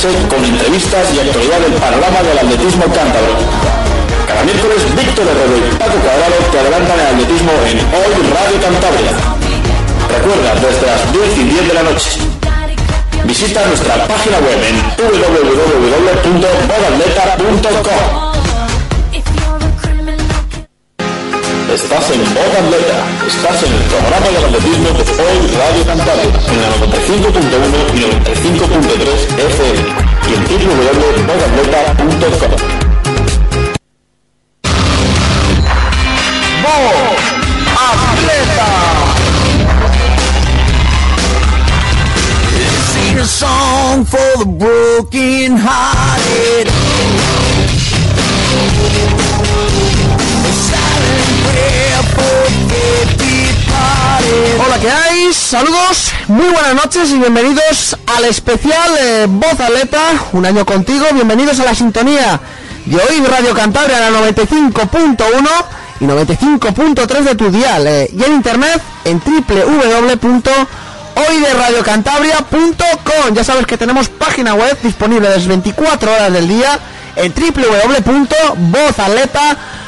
Y 10 de la noche con entrevistas y actualidad del panorama del atletismo cántabro. Cada miércoles Víctor Herrero y Paco Cuadrado te adelantan el atletismo en Hoy Radio Cantabria. Recuerda, desde las 10 y 10 de la noche. Visita nuestra página web en www.bodatleta.com. Estás en Voz Atleta, estás en el programa de atletismo de Hoy Radio Cantabria, en la 95.1 y 95.3 FM y en www.vozatleta.com. Voz Atleta. Song for the broken hearted. Hola, ¿qué hay? Saludos, muy buenas noches y bienvenidos al especial eh, Voz Atleta, un año contigo, bienvenidos a la sintonía de hoy Radio Cantabria, la 95.1 y 95.3 de tu dial, eh, y en internet en www.hoyderadiocantabria.com. Ya sabes que tenemos página web disponible las 24 horas del día en www.vozatleta.com.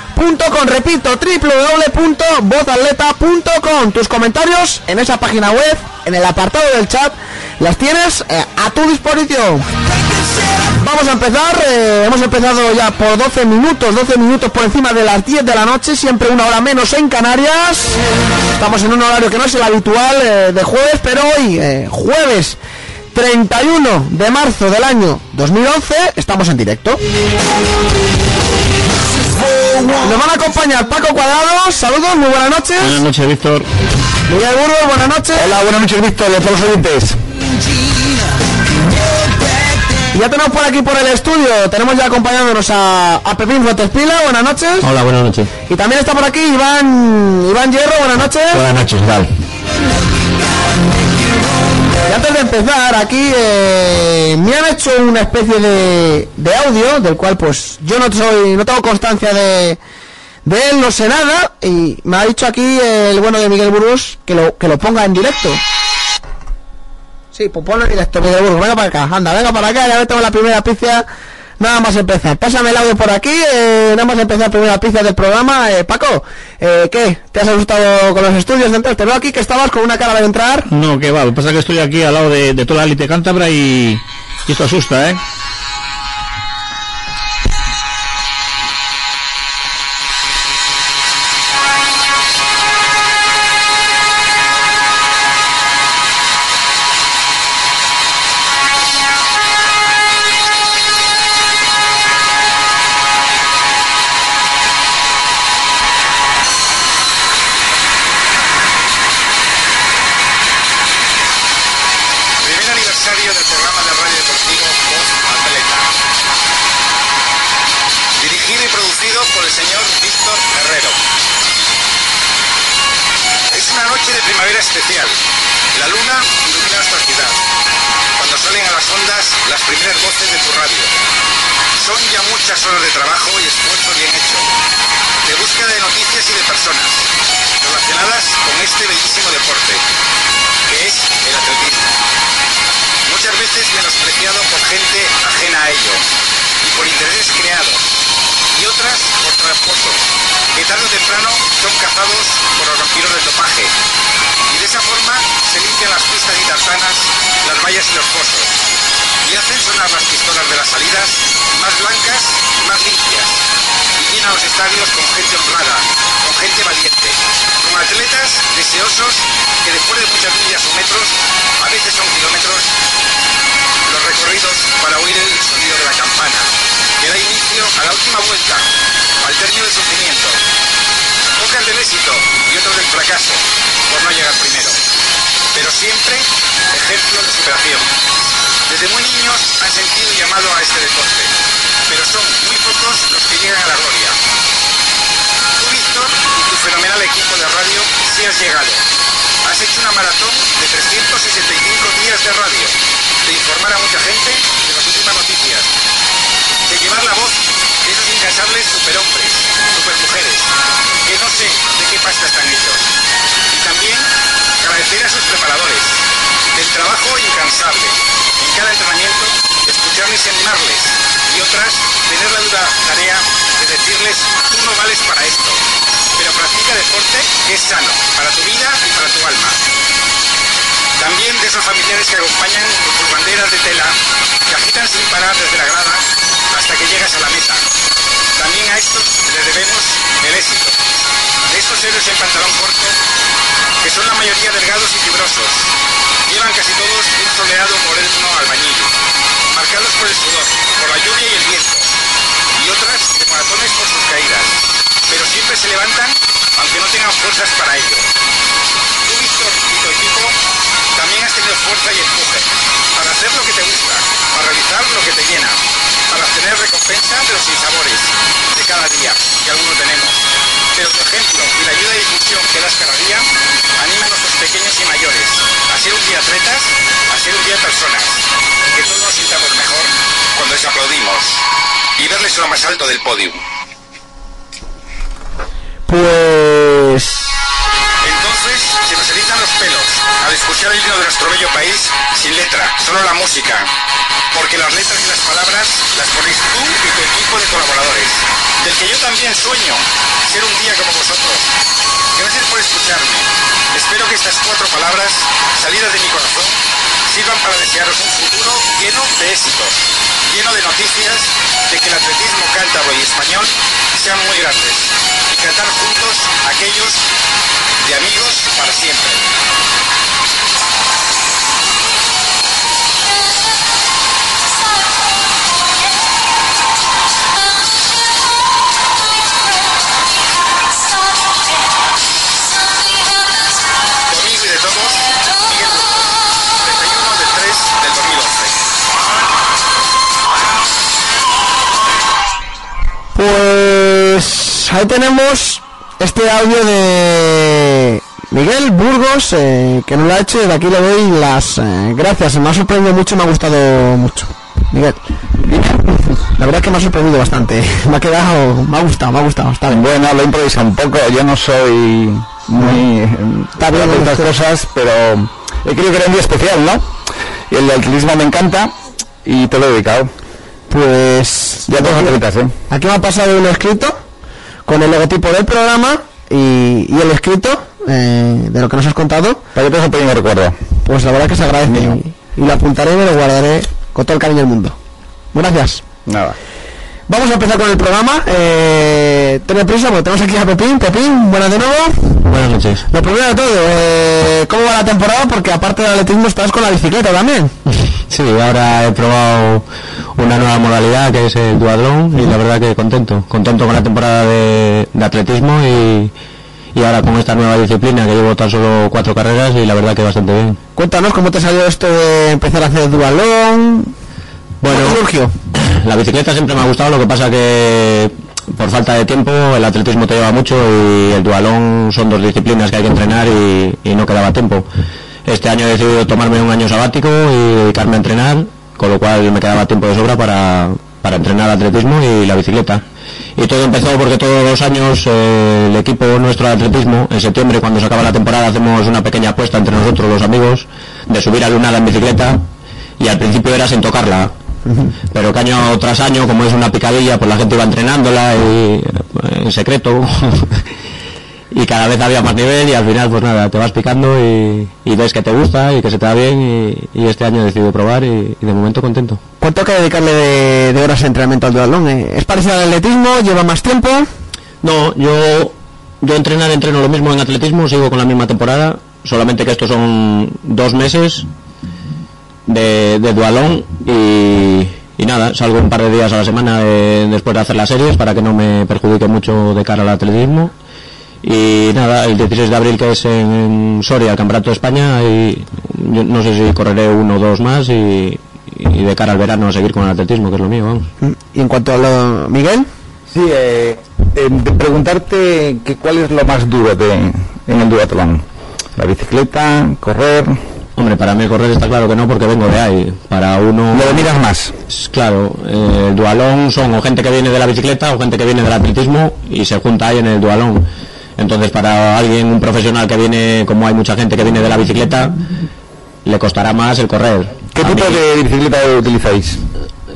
Repito, www.vozatleta.com. Tus comentarios en esa página web, en el apartado del chat, las tienes eh, a tu disposición. Vamos a empezar, eh, hemos empezado ya por 12 minutos, 12 minutos por encima de las 10 de la noche, siempre una hora menos en Canarias. Estamos en un horario que no es el habitual eh, de jueves, pero hoy, jueves 31 de marzo del año 2011, estamos en directo. Nos van a acompañar Paco Cuadrado, saludos, muy buenas noches. Buenas noches, Víctor. Miguel Burgos, buenas noches. Hola, buenas noches, Víctor, de todos los oyentes. Y ya tenemos por aquí por el estudio, tenemos ya acompañándonos a, a Pepín Fuentespila, buenas noches. Hola, buenas noches. Y también está por aquí Iván, Iván Hierro, buenas noches. Buenas noches, ¿qué tal? Antes de empezar, aquí eh, me han hecho una especie de, de audio, del cual pues yo no soy, no tengo constancia de, de él, no sé nada, y me ha dicho aquí el bueno de Miguel Burgos que lo, que lo ponga en directo. Sí, pues ponlo en directo, Miguel Burgos, venga para acá, anda, venga para acá, ya tengo la primera pizza, nada más empezar. Pásame el audio por aquí, eh, nada más empezar primera pizza del programa. Eh, Paco, eh, ¿qué? ¿Te has asustado con los estudios de entrar? Te veo aquí que estabas con una cara de entrar. No, que va, lo que pasa es que estoy aquí al lado de, de toda la élite cántabra y esto asusta, ¿eh? Que después de muchas millas o metros, a veces son kilómetros, los recorridos para oír el sonido de la campana, que da inicio a la última vuelta, al término del sufrimiento. Pocas del éxito y otros del fracaso, por no llegar primero. Pero siempre ejemplo de superación. Desde muy niños han sentido llamado a este deporte, pero son muy pocos los que llegan a la gloria. Tú, Víctor, y tu fenomenal equipo de radio, sí has llegado. Hecho una maratón de 365 días de radio, de informar a mucha gente de las últimas noticias, de llevar la voz de esos incansables superhombres, supermujeres, que no sé de qué pasta están hechos. Y también agradecer a sus preparadores, del trabajo incansable, en cada entrenamiento, escucharles y animarles, y otras, tener la dura tarea de decirles, tú no vales para esto, practica deporte es sano, para tu vida y para tu alma. También de esos familiares que acompañan con sus banderas de tela, que agitan sin parar desde la grada hasta que llegas a la meta. También a estos les debemos el éxito. De estos héroes en pantalón corto, que son la mayoría delgados y fibrosos, llevan casi todos un soleado moreno albañil, marcados por el sudor, por la lluvia y el viento, y otras de maratones por sus caídas, pero siempre se levantan aunque no tengan fuerzas para ello. Tú, Víctor, y tu equipo también has tenido fuerza y empuje para hacer lo que te gusta, para realizar lo que te llena, para obtener recompensa de los sinsabores de cada día, que algunos tenemos. Pero tu ejemplo y la ayuda y difusión que das cada día animan a nuestros pequeños y mayores a ser un día atletas, a ser un día personas, que todos nos sintamos mejor cuando les aplaudimos y verles lo más alto del podio. Pues... el himno de nuestro bello país sin letra, solo la música. Porque las letras y las palabras las ponéis tú y tu equipo de colaboradores, del que yo también sueño ser un día como vosotros. Gracias por escucharme. Espero que estas cuatro palabras, salidas de mi corazón, sirvan para desearos un futuro lleno de éxitos, lleno de noticias de que el atletismo cántabro y español sean muy grandes y cantar juntos aquellos de amigos para siempre. Ahí tenemos este audio de Miguel Burgos eh, que nos lo ha hecho y de aquí le doy las eh, gracias. Me ha sorprendido mucho, me ha gustado mucho. Miguel, la verdad es que me ha sorprendido bastante. Me ha quedado, me ha gustado, me ha gustado. Está bien. Bueno, lo improvisa un poco, yo no soy muy Está bien, de estas cosas, pero he querido que era un día especial, ¿no? Y el atletismo me encanta y te lo he dedicado. Pues Ya dos atletas, ¿eh? Aquí me ha pasado un escrito con el logotipo del programa y, y el escrito eh, de lo que nos has contado. Para que te un pequeño recuerdo. Pues la verdad que se agradece y, y lo apuntaré y me lo guardaré con todo el cariño del mundo. Gracias. Nada. Vamos a empezar con el programa. Eh, prisa porque tenemos aquí a Pepín. Pepín, buenas de nuevo. Buenas noches. Lo primero de todo, eh, ¿cómo va la temporada? Porque aparte del atletismo estás con la bicicleta también. Sí, ahora he probado una nueva modalidad que es el duatlón y la verdad que contento, contento con la temporada de, de atletismo y, y ahora con esta nueva disciplina que llevo tan solo cuatro carreras y la verdad que bastante bien. Cuéntanos cómo te salió esto de empezar a hacer dualón. Bueno, ¿Cómo surgió? La bicicleta siempre me ha gustado, lo que pasa que por falta de tiempo el atletismo te lleva mucho y el dualón son dos disciplinas que hay que entrenar y, y no quedaba tiempo. Este año he decidido tomarme un año sabático y dedicarme a entrenar, con lo cual me quedaba tiempo de sobra para, para entrenar atletismo y la bicicleta. Y todo empezó porque todos los años eh, el equipo nuestro de atletismo, en septiembre cuando se acaba la temporada hacemos una pequeña apuesta entre nosotros los amigos de subir a Lunada en bicicleta y al principio era sin tocarla. Pero que año tras año, como es una picadilla, pues la gente iba entrenándola y, eh, en secreto. Y, cada vez había más nivel y al final pues nada, te vas picando y, y ves que te gusta y que se te da bien y, y este año he decidido probar y, y de momento contento. ¿Cuánto hay que dedicarle de, de horas de entrenamiento al dualón? eh? ¿Es parecido al atletismo? ¿Lleva más tiempo? No, yo, yo entrenar entreno lo mismo en atletismo, sigo con la misma temporada, solamente que estos son dos meses de, de dualón y, y nada, salgo un par de días a la semana de- después de hacer las series para que no me perjudique mucho de cara al atletismo. Y nada, el 16 de abril que es en Soria, el Campeonato de España, y yo no sé si correré uno o dos más y, y de cara al verano a seguir con el atletismo, que es lo mío, vamos. Y en cuanto a lo... Miguel, Sí, eh, eh, de preguntarte que cuál es lo más duro de, en el duatlón. La bicicleta, correr, Hombre, para mí correr está claro que no porque vengo de ahí. Para uno... lo miras más. Claro, eh, el dualón son o gente que viene de la bicicleta o gente que viene del atletismo y se junta ahí en el dualón. Entonces, para alguien, un profesional que viene, como hay mucha gente que viene de la bicicleta, le costará más el correr. ¿Qué A tipo mí, de bicicleta utilizáis?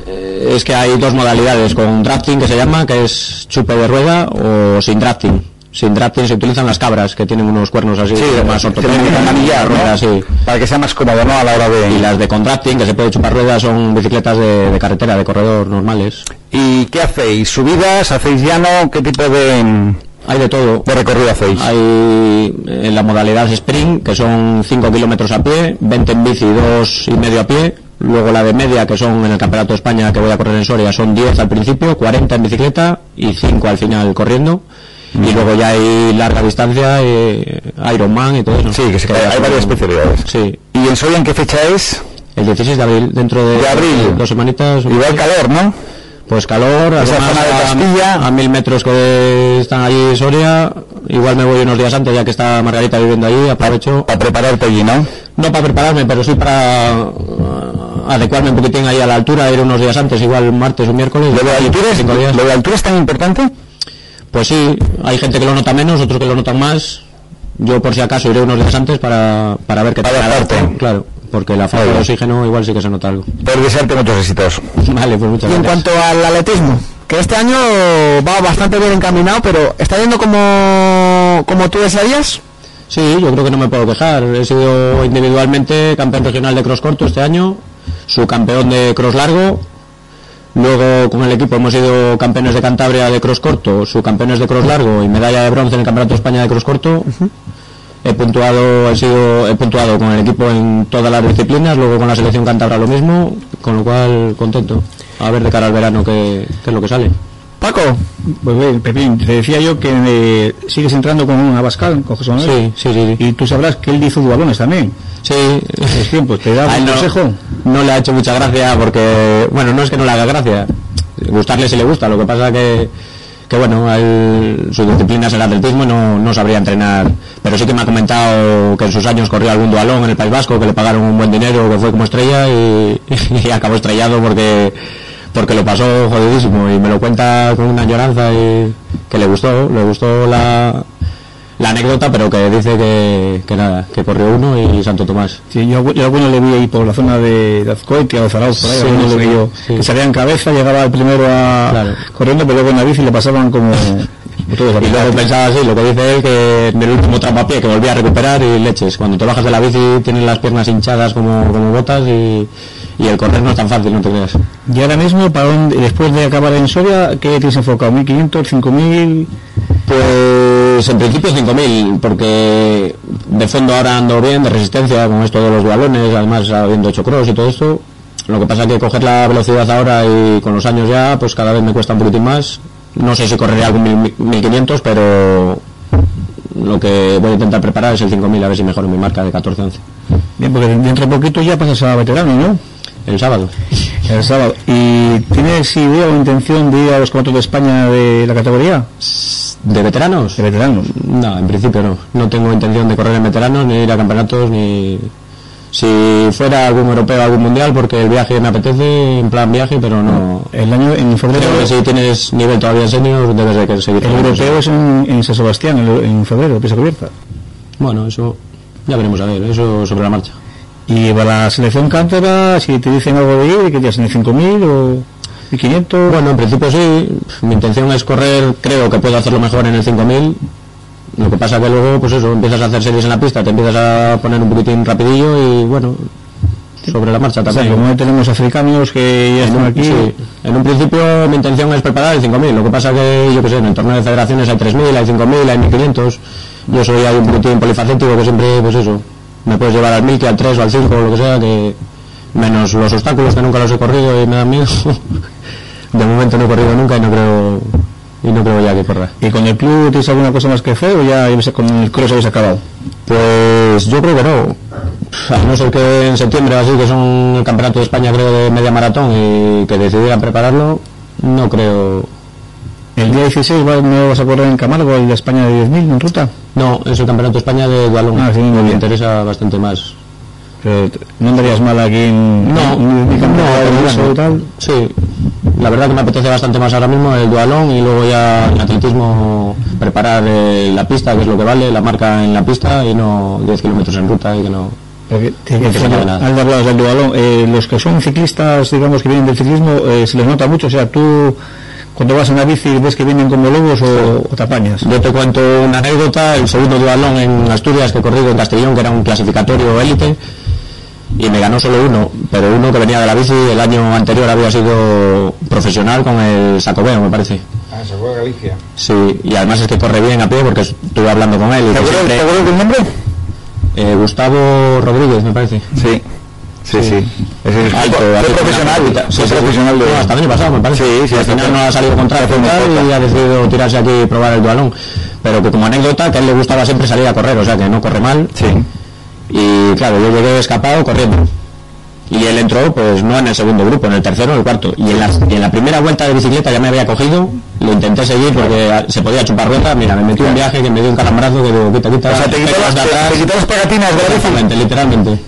eh, Es que hay dos modalidades, con drafting que se llama, que es chupe de rueda, o sin drafting. Sin drafting se utilizan las cabras, que tienen unos cuernos así, más ortopédicos, tienen que manillar, ¿no? ruedas, sí. Para que sea más cómodo, ¿no? A la hora de... Y las de contracting, que se puede chupar ruedas, son bicicletas de, de carretera, de corredor normales. ¿Y qué hacéis? ¿Subidas? ¿Hacéis llano? ¿Qué tipo de, Hay de todo. de recorrido hacéis? Hay en la modalidad sprint, que son 5 kilómetros a pie, 20 en bici, dos y medio a pie. Luego la de media, que son en el Campeonato de España que voy a correr en Soria, son 10 al principio, 40 en bicicleta y 5 al final corriendo. Y luego ya hay larga distancia, eh, Ironman y todo eso. Sí, que, se, ya hay varias especialidades. Sí. ¿Y en Soria en qué fecha es? El 16 de abril, dentro de, De abril. dos semanitas. Igual calor, ¿no? Pues calor, a- Castilla. a, mil metros que están allí Soria, igual me voy unos días antes ya que está Margarita viviendo allí, aprovecho, Para prepararte allí, ¿no? no para prepararme, pero sí para uh, adecuarme un poquitín ahí a la altura, ir unos días antes, igual martes o miércoles, ¿Lo de la altura es. ¿lo de altura es tan importante? Pues sí, hay gente que lo nota menos, otros que lo notan más, yo por si acaso iré unos días antes para, para ver qué tal claro, porque la falta de oxígeno igual sí que se nota algo. Por desearte muchos éxitos. Vale, pues muchas y en gracias. cuanto al atletismo, que este año va bastante bien encaminado, pero ¿está yendo como, como tú desearías? Sí, yo creo que no me puedo quejar. He sido individualmente campeón regional de cross corto este año, subcampeón de cross largo. Luego con el equipo hemos sido campeones de Cantabria de cross corto, subcampeones de cross largo y medalla de bronce en el Campeonato de España de cross corto. He puntuado, he sido, he puntuado con el equipo en todas las disciplinas, luego con la selección cantabra lo mismo, con lo cual contento. A ver de cara al verano qué, qué es lo que sale. Paco, Pues bien, Pepín, te decía yo que eh, sigues entrando con un Abascal, con José Manuel. Sí, sí, sí. sí. Y tú sabrás que él hizo dualones también. Sí, Es tiempo, te da un no, consejo. no le ha hecho mucha gracia porque, bueno, no es que no le haga gracia, gustarle si le gusta, lo que pasa que, que bueno, él, su disciplina es el atletismo y no, no sabría entrenar, pero sí que me ha comentado que en sus años corrió algún dualón en el País Vasco, que le pagaron un buen dinero, que fue como estrella y, y acabó estrellado porque porque lo pasó jodidísimo. Y me lo cuenta con una añoranza y que le gustó, le gustó la, la anécdota, pero que dice que, que nada, que corrió uno y Santo Tomás. Sí, yo, yo alguno le vi ahí por la zona de, de Azcoitia o Zarauz, por ahí, Sí, alguno le sí, vi yo, sí. que salía en cabeza, llegaba el primero a, Claro. corriendo, pero luego en la bici le pasaban como, todos Y luego pensaba así, lo que dice él, que en el último tramo a pie, que volvía a recuperar y leches. Cuando te bajas de la bici tienes las piernas hinchadas como, como botas y, y el correr no es tan fácil, no te creas. Y ahora mismo, para dónde- después de acabar en Soria, ¿qué tienes enfocado? ¿1500, 5000? Pues en principio 5.000, porque de fondo ahora ando bien, de resistencia, con esto de los balones, además habiendo hecho cross y todo esto. Lo que pasa es que coger la velocidad ahora y con los años ya, pues cada vez me cuesta un poquitín más. No sé si correré algún 1.000, 1.500, pero lo que voy a intentar preparar es el 5.000, a ver si mejoro mi marca de 14-11. Bien, porque dentro de poquito ya pasas a veterano, ¿no? El sábado. El sábado. ¿Y tienes idea o intención de ir a los campeonatos de España de la categoría? ¿De veteranos? De veteranos. No, en principio no. No tengo intención de correr en veteranos, ni ir a campeonatos, ni... Si fuera algún europeo, algún mundial, porque el viaje me apetece, en plan viaje, pero no... El año en febrero. Creo que si tienes nivel todavía en senior, debes de que seguir. El europeo es en, en San Sebastián, en, en febrero, pista cubierta. Bueno, eso... Ya veremos a ver, eso sobre la marcha. Y para la selección cántabra, si te dicen algo de ir, que ya en 5.000 o 1.500. Bueno, en principio sí. Mi intención es correr, creo que puedo hacerlo mejor en el 5000. Lo que pasa que luego, pues eso, empiezas a hacer series en la pista, te empiezas a poner un poquitín rapidillo y bueno, sobre la marcha O sea, también. como tenemos africanos que ya En están un, aquí, sí, en un principio mi intención es preparar el 5.000, lo que pasa que, yo que sé, en el torneo de federaciones hay 3.000, hay 5.000, hay 1.500, yo soy ahí un poquitín polifacético que siempre, pues eso, me puedes llevar al 1.000, que al 3 o al 5 o lo que sea, que menos los obstáculos que nunca los he corrido y me dan miedo. de momento no he corrido nunca y no creo, y no creo ya que corra. ¿y con el club tienes alguna cosa más que hacer o ya con el cross habéis acabado? Pues yo creo que no. A no ser que en septiembre así, que son el campeonato de España creo de media maratón y que decidieran prepararlo, no creo. ¿El día 16 va- no vas a correr en Camargo el de España de 10.000 en ruta? No, es el campeonato de España de balón. Ah, sí, muy me bien. interesa bastante más. Pero ¿No andarías mal aquí en No, en- en bueno, y tal? Sí, la verdad que me apetece bastante más ahora mismo el dualón y luego ya en atletismo preparar eh, la pista, que es lo que vale, la marca en la pista y no 10 kilómetros en ruta y que no. Porque, No nada. al hablar del dualón, eh, los que son ciclistas, digamos, que vienen del ciclismo, eh, se les nota mucho. O sea, tú, cuando vas en la bici, ves que vienen como lobos o, o te apañas. Yo te cuento una anécdota, el segundo dualón en Asturias que he corrido en Castellón, que era un clasificatorio élite, y me ganó solo uno, pero uno que venía de la bici, el año anterior había sido profesional con el Sacobeo, me parece. Ah, se fue a Galicia. Sí, y además es que corre bien a pie porque estuve hablando con él. y ¿Te acuerdas, siempre- ¿te acuerdas del nombre? eh, Gustavo Rodríguez, me parece. Sí. Sí, sí. Es Alto, fue profesional. sí, sí, profesional de... No, hasta el año pasado, me parece. Sí, sí, al final no ha salido contrato hace y ha decidido tirarse aquí y probar el dualón. Pero que como anécdota, que a él le gustaba siempre salir a correr, o sea que no corre mal. Sí. Y claro, yo llegué escapado corriendo. Y él entró, pues no en el segundo grupo, en el tercero en el cuarto. Y en la, y en la primera vuelta de bicicleta ya me había cogido, lo intenté seguir porque se podía chupar rueda. Mira, me metí un viaje que me dio un calambrazo que digo, quita, quita. O sea, te pegatinas de la literalmente.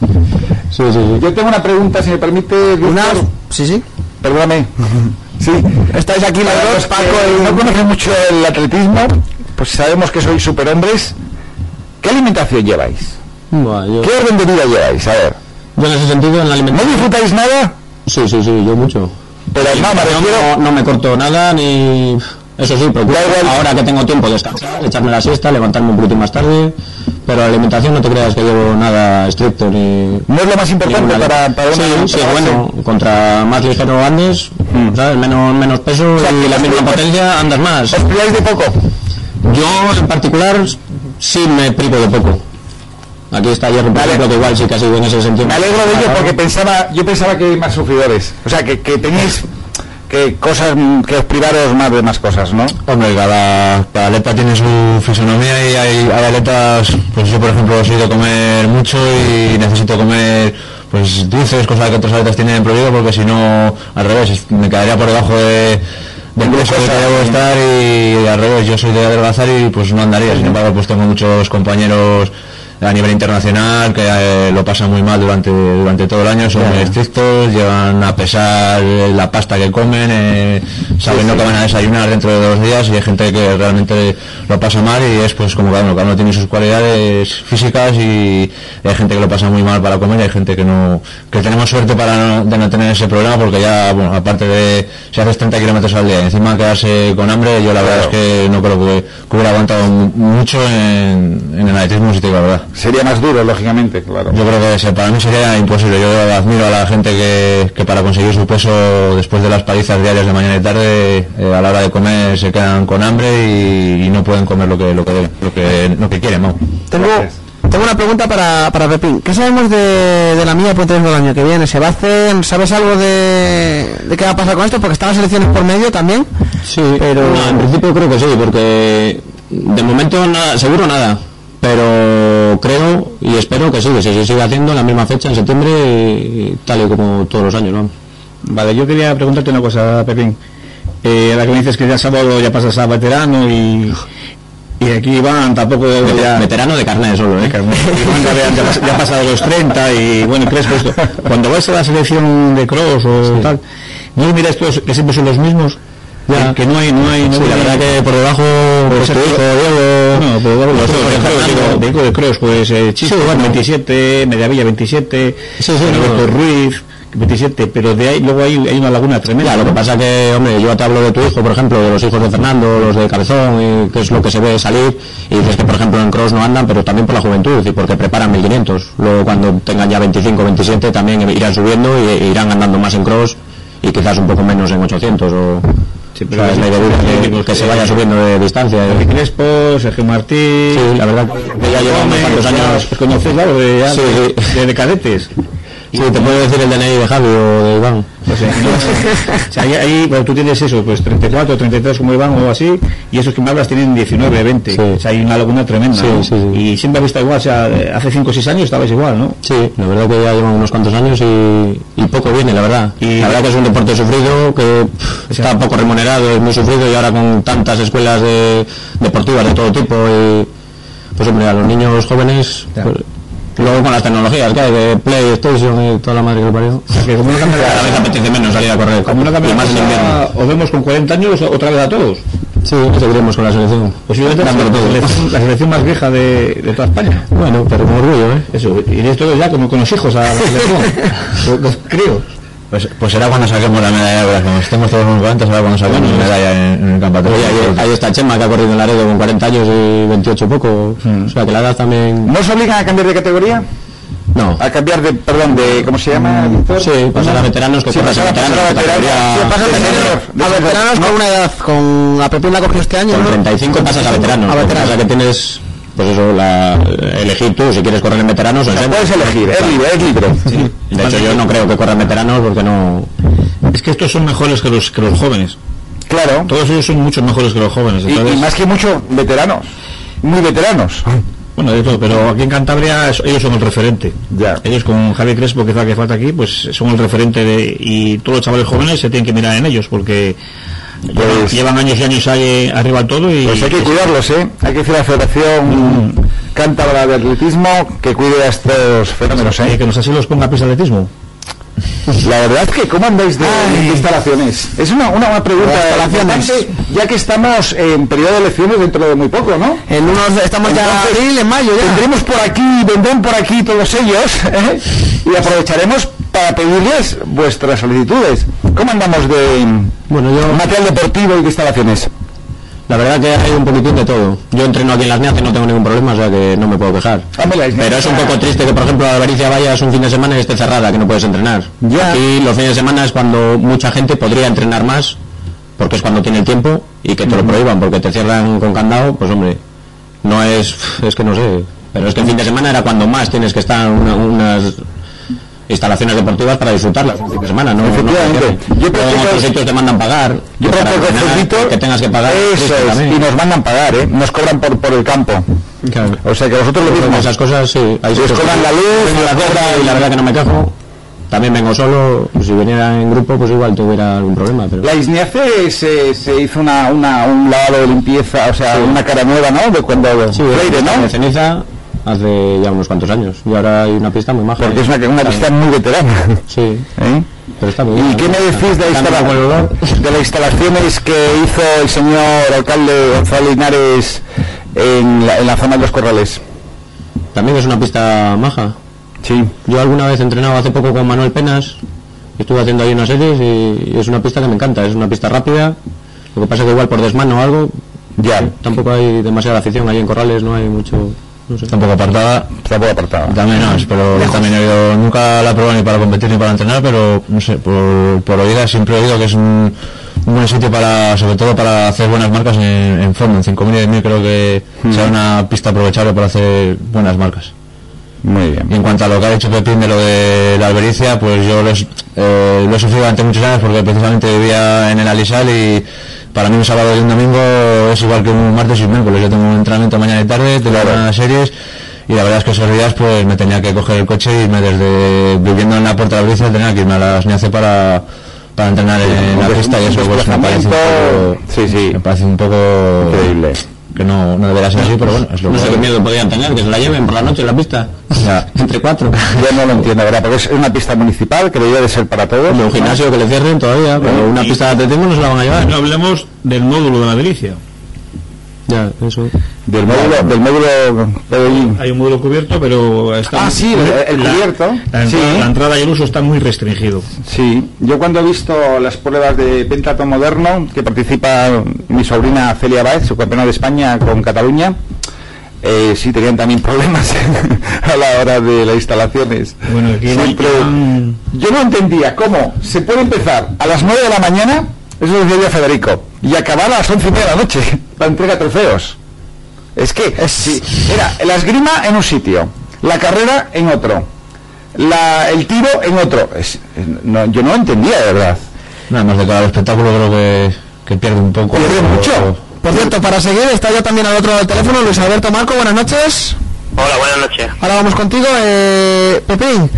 Sí, sí, sí. Yo tengo una pregunta, si me permite. Una... Sí, sí. Perdóname. Sí. Estáis aquí los dos, Paco y... no conocen mucho el atletismo, pues sabemos que sois superhombres. ¿Qué alimentación lleváis? Buah, yo, ¿Qué orden de vida lleváis? A ver. yo en ese sentido, en la ¿No alimentación... disfrutáis nada? Sí, sí, sí, yo mucho. Pero no, me no, refiero... no, no me corto nada ni... Eso sí, procuro ahora que tengo tiempo descansar, echarme la siesta, levantarme un poquito más tarde, pero la alimentación no te creas que llevo nada estricto ni... No es lo más importante para, para sí, una- sí, para bueno, contra más ligero andes, ¿sabes? Menos, menos peso O sea, y la misma potencia, andas más. ¿Os priváis de poco? Yo en particular sí me privo de poco. Aquí está Hierro, por Vale. ejemplo, que igual sí que ha sido en ese sentido. Me alegro de ello porque pensaba, yo pensaba que hay más sufridores. O sea, que, que tenéis que cosas, que os privaros más de más cosas, ¿no? Hombre, cada, cada atleta tiene su fisonomía y hay, hay atletas, pues yo por ejemplo soy de comer mucho y necesito comer pues dulces, cosas que otros atletas tienen prohibido porque si no, al revés, me quedaría por debajo de del peso que debo estar y, al revés, yo soy de adelgazar y pues no andaría, sin embargo pues tengo muchos compañeros a nivel internacional que eh, lo pasan muy mal durante durante todo el año, son muy estrictos, llevan a pesar la pasta que comen, eh, sabiendo que van a desayunar dentro de dos días y hay gente que realmente lo pasa mal y es pues como cada uno, cada uno tiene sus cualidades físicas y hay gente que lo pasa muy mal para comer y hay gente que no, que tenemos suerte para no, de no tener ese problema porque ya, bueno, aparte de si haces 30 kilómetros al día y encima quedarse con hambre, yo la verdad es que no creo que, que hubiera aguantado mu- mucho en, en el atletismo, si te digo la verdad. Sería más duro, lógicamente, claro. Yo creo que para mí sería imposible. Yo admiro a la gente que, que para conseguir su peso después de las palizas diarias de mañana y tarde, eh, a la hora de comer se quedan con hambre y, y no pueden comer lo que lo que lo que lo que quieren, vamos. Tengo, tengo una pregunta para, para Pepín. ¿Qué sabemos de, de la mía Puente del año que viene? ¿Se va a hacer? ¿Sabes algo de, de qué va a pasar con esto? Porque están las elecciones por medio también. Sí, Pero- no, en principio creo que sí, porque de momento nada, seguro nada. Pero creo y espero que sí, que se siga haciendo en la misma fecha, en septiembre, tal y como todos los años, ¿no? Vale, yo quería preguntarte una cosa, Pepín. Eh, ahora que me dices que ya sábado ya pasas a veterano y, y aquí Iván tampoco ya, Veterano de carnet solo, ¿eh? Iván ya, ya ha pasado los 30 y bueno, ¿crees que esto, cuando vais a la selección de cross o tal, no todos que siempre son los mismos? Ya. Que no hay, no hay, no Sí, la hay- verdad que por debajo, pues tu ser- hijo, Diego, No, pues bueno, los de cross, pues eh, Chico, Sí, bueno. 27, Mediavilla 27, Sí, sí, Roberto. Ruiz, 27, pero de ahí, luego hay, hay una laguna tremenda. Ya, lo que pasa que, hombre, yo te hablo de tu hijo, por ejemplo, de los hijos de Fernando, los de Cabezón, y que es lo que se ve salir, y dices que, por ejemplo, en Cross no andan, pero también por la juventud, y porque preparan 1500. Luego, cuando tengan ya 25, 27, también irán subiendo y e irán andando más en Cross, y quizás un poco menos en 800, o... Sí, o pero sea, es la idea de que, que se vaya subiendo de distancia. Eh. Crespo, Sergio Martín. Sí, la verdad que ya lleva unos cuantos años. Conoces, claro, de, ya Sí, de, sí. de- de cadetes. Sí, te puedo decir el DNI de Javi o de Iván. O sea, no, o sea, ahí, ahí, bueno, tú tienes eso, pues 34, 33 como Iván o así, y esos que me hablas tienen 19, 20. Sí. O sea, hay una laguna tremenda. Sí, ¿no? sí. Y siempre habéis estado igual, o sea, hace 5 o 6 años estabais igual, ¿no? Sí, la verdad que ya llevan unos cuantos años y, y poco viene, la verdad. Y- la verdad que es un deporte sufrido, que pff, está poco remunerado, es muy sufrido y ahora con tantas escuelas de, deportivas de todo tipo y pues hombre, a los niños jóvenes, pues, luego con las tecnologías que hay de PlayStation y toda la madre que lo parió, que como no cambia la- cada vez apetece menos salir a correr, Como más en invierno. os vemos con 40 años otra vez a todos. Sí, seguiremos con la selección. Posiblemente la, selección, la selección más vieja de, de toda España. Bueno, pero con orgullo, ¿eh? Eso, iréis todos ya como con los hijos a la selección. Lo- lo creo. Pues, pues será cuando saquemos la medalla, ¿verdad? Como estemos todos muy contentos, será cuando saquemos la medalla en, en el campeonato. Oye, ahí, ahí está Chema que ha corrido en Laredo con 40 años y 28 y poco. O sea que la edad también... ¿No os obligan a cambiar de categoría? No. A cambiar de, perdón, de, ¿cómo se llama? Víctor? Sí, pasar a veteranos que Sí, corras a pasar a- veteranos. pasar a de veteranos. con una edad, con a Pepín la cogió este año, Con ¿no? 35 pasas a veteranos. A veteranos. pasa que tienes, pues eso, la, elegir tú si quieres correr en veteranos o en. Puedes elegir, es libre, es libre. De hecho, yo no creo que corra en veteranos porque no... Es que estos son mejores que los, que los jóvenes. Claro. Todos ellos son mucho mejores que los jóvenes. Y, entonces- y más que mucho, veteranos. Muy veteranos. Bueno, de todo, pero aquí en Cantabria ellos son el referente. Ya. Ellos con Javier Crespo, que es la que falta aquí, pues son el referente de, y todos los chavales jóvenes se tienen que mirar en ellos, porque llevan, Pues- llevan años y años ahí arriba todo y Pues hay que cuidarlos, ¿eh? Hay que decir a la Federación Cántabra de Atletismo que cuide a estos fenómenos, eh, que nos así los ponga de atletismo. La verdad es que, ¿cómo andáis de, de instalaciones? Es una, una, una pregunta importante, ya que estamos en periodo de elecciones dentro de muy poco, ¿no? En unos, estamos ya en abril, en mayo ya. Tendremos por aquí, vendrán por aquí todos ellos, ¿eh? y aprovecharemos para pedirles vuestras solicitudes. ¿Cómo andamos de Bueno, yo... material deportivo y de instalaciones? La verdad que hay un poquitín de todo. Yo entreno aquí en las NIAC y no tengo ningún problema, o sea que no me puedo quejar. Las Pero es un poco triste que, por ejemplo, a Albericia vayas un fin de semana y esté cerrada, que no puedes entrenar. Ya. Aquí los fines de semana es cuando mucha gente podría entrenar más, porque es cuando tiene el tiempo, y que te lo prohíban porque te cierran con candado, pues hombre, no es... es que no sé. Pero es que el fin de semana era cuando más tienes que estar una- unas instalaciones deportivas para disfrutarlas un fin de semana, ¿no? Efectivamente. No, Yo creo que- otros sitios te mandan pagar. Yo creo que que tengas que pagar. Eso es, y nos mandan pagar, ¿eh? Nos cobran por, por el campo. Claro. O sea que vosotros lo Pues mismo. esas cosas, sí. Ahí Les cobran la luz, la cobra y la verdad que no me quejo. También vengo solo. Si viniera en grupo, pues igual tuviera algún problema. Pero... La ISNIACE se, se hizo una, una, un lavado de limpieza, o sea, una cara nueva, ¿no? De cuando Sí, Freire. ¿no? de ceniza hace ya unos cuantos años. Y ahora hay una pista muy maja. Porque es una, una pista muy veterana. Sí, ¿eh? pero está muy ¿Y bien. qué me decís de, instala- de las instalaciones que hizo el señor alcalde Gonzalo Linares en la, en la zona de los corrales? También es una pista maja. Sí. Yo alguna vez he entrenado hace poco con Manuel Penas. Estuve haciendo ahí unas series y, y es una pista que me encanta. Es una pista rápida. Lo que pasa que igual por desmano o algo, Ya. tampoco hay demasiada afición ahí en Corrales, no hay mucho... No sé. Tampoco apartada. Tampoco apartado. También no, pero también he oído, nunca la he probado ni para competir ni para entrenar, pero no sé, por, por oídas siempre he oído que es un, un buen sitio para, sobre todo para hacer buenas marcas en, en fondo, en 5.000 y 10.000 creo que será una pista aprovechable para hacer buenas marcas. Muy bien. Y en cuanto a lo que ha dicho Pepín de lo de la albericia, pues yo lo, he- eh, lo he sufrido durante muchos años porque precisamente vivía en el Alisal y para mí un sábado y un domingo es igual que un martes y un miércoles. Yo tengo un entrenamiento mañana y tarde, tengo unas series y la verdad es que esos días pues me tenía que coger el coche y irme desde viviendo en la puerta de Albericia tenía que irme a las NIACE para, para entrenar en la pista y eso pues me parece un desplazamiento- poco, Sí, sí. me parece un poco Increíble. Que no, no debería ser así, pero bueno, es lo No que sé qué miedo podían tener, que se la lleven por la noche en la pista. Ya. Entre cuatro. Yo no lo entiendo, ¿verdad? Porque es una pista municipal que debería de ser para todos. Un gimnasio que le cierren todavía, pero una pista de atletismo no se la van a llevar. No hablemos del módulo de la delicia. Ya, eso. Del módulo, del módulo. Hay un módulo cubierto, pero está... Ah, sí, el- el la- cubierto. La, entrada, Sí. la entrada y el uso está muy restringido. Sí, yo cuando he visto las pruebas de Pentato Moderno, que participa mi sobrina Celia Baez, su campeona de España con Cataluña, eh, sí tenían también problemas a la hora de las instalaciones. Bueno, aquí Siempre- yo no entendía cómo se puede empezar a las 9 de la mañana, eso decía ya Federico, y acabar a las 11 y media de la noche, la entrega de trofeos. Es que sí, era la esgrima en un sitio, la carrera en otro, la, el tiro en otro. Es- es- no, yo no entendía de verdad. Nada más de cada espectáculo creo que, que pierde un poco. Pierde mucho. Por cierto, para seguir, está ya también al otro lado del teléfono Luis Alberto Marco, buenas noches. Hola, buenas noches. Ahora vamos contigo, eh, Pepín.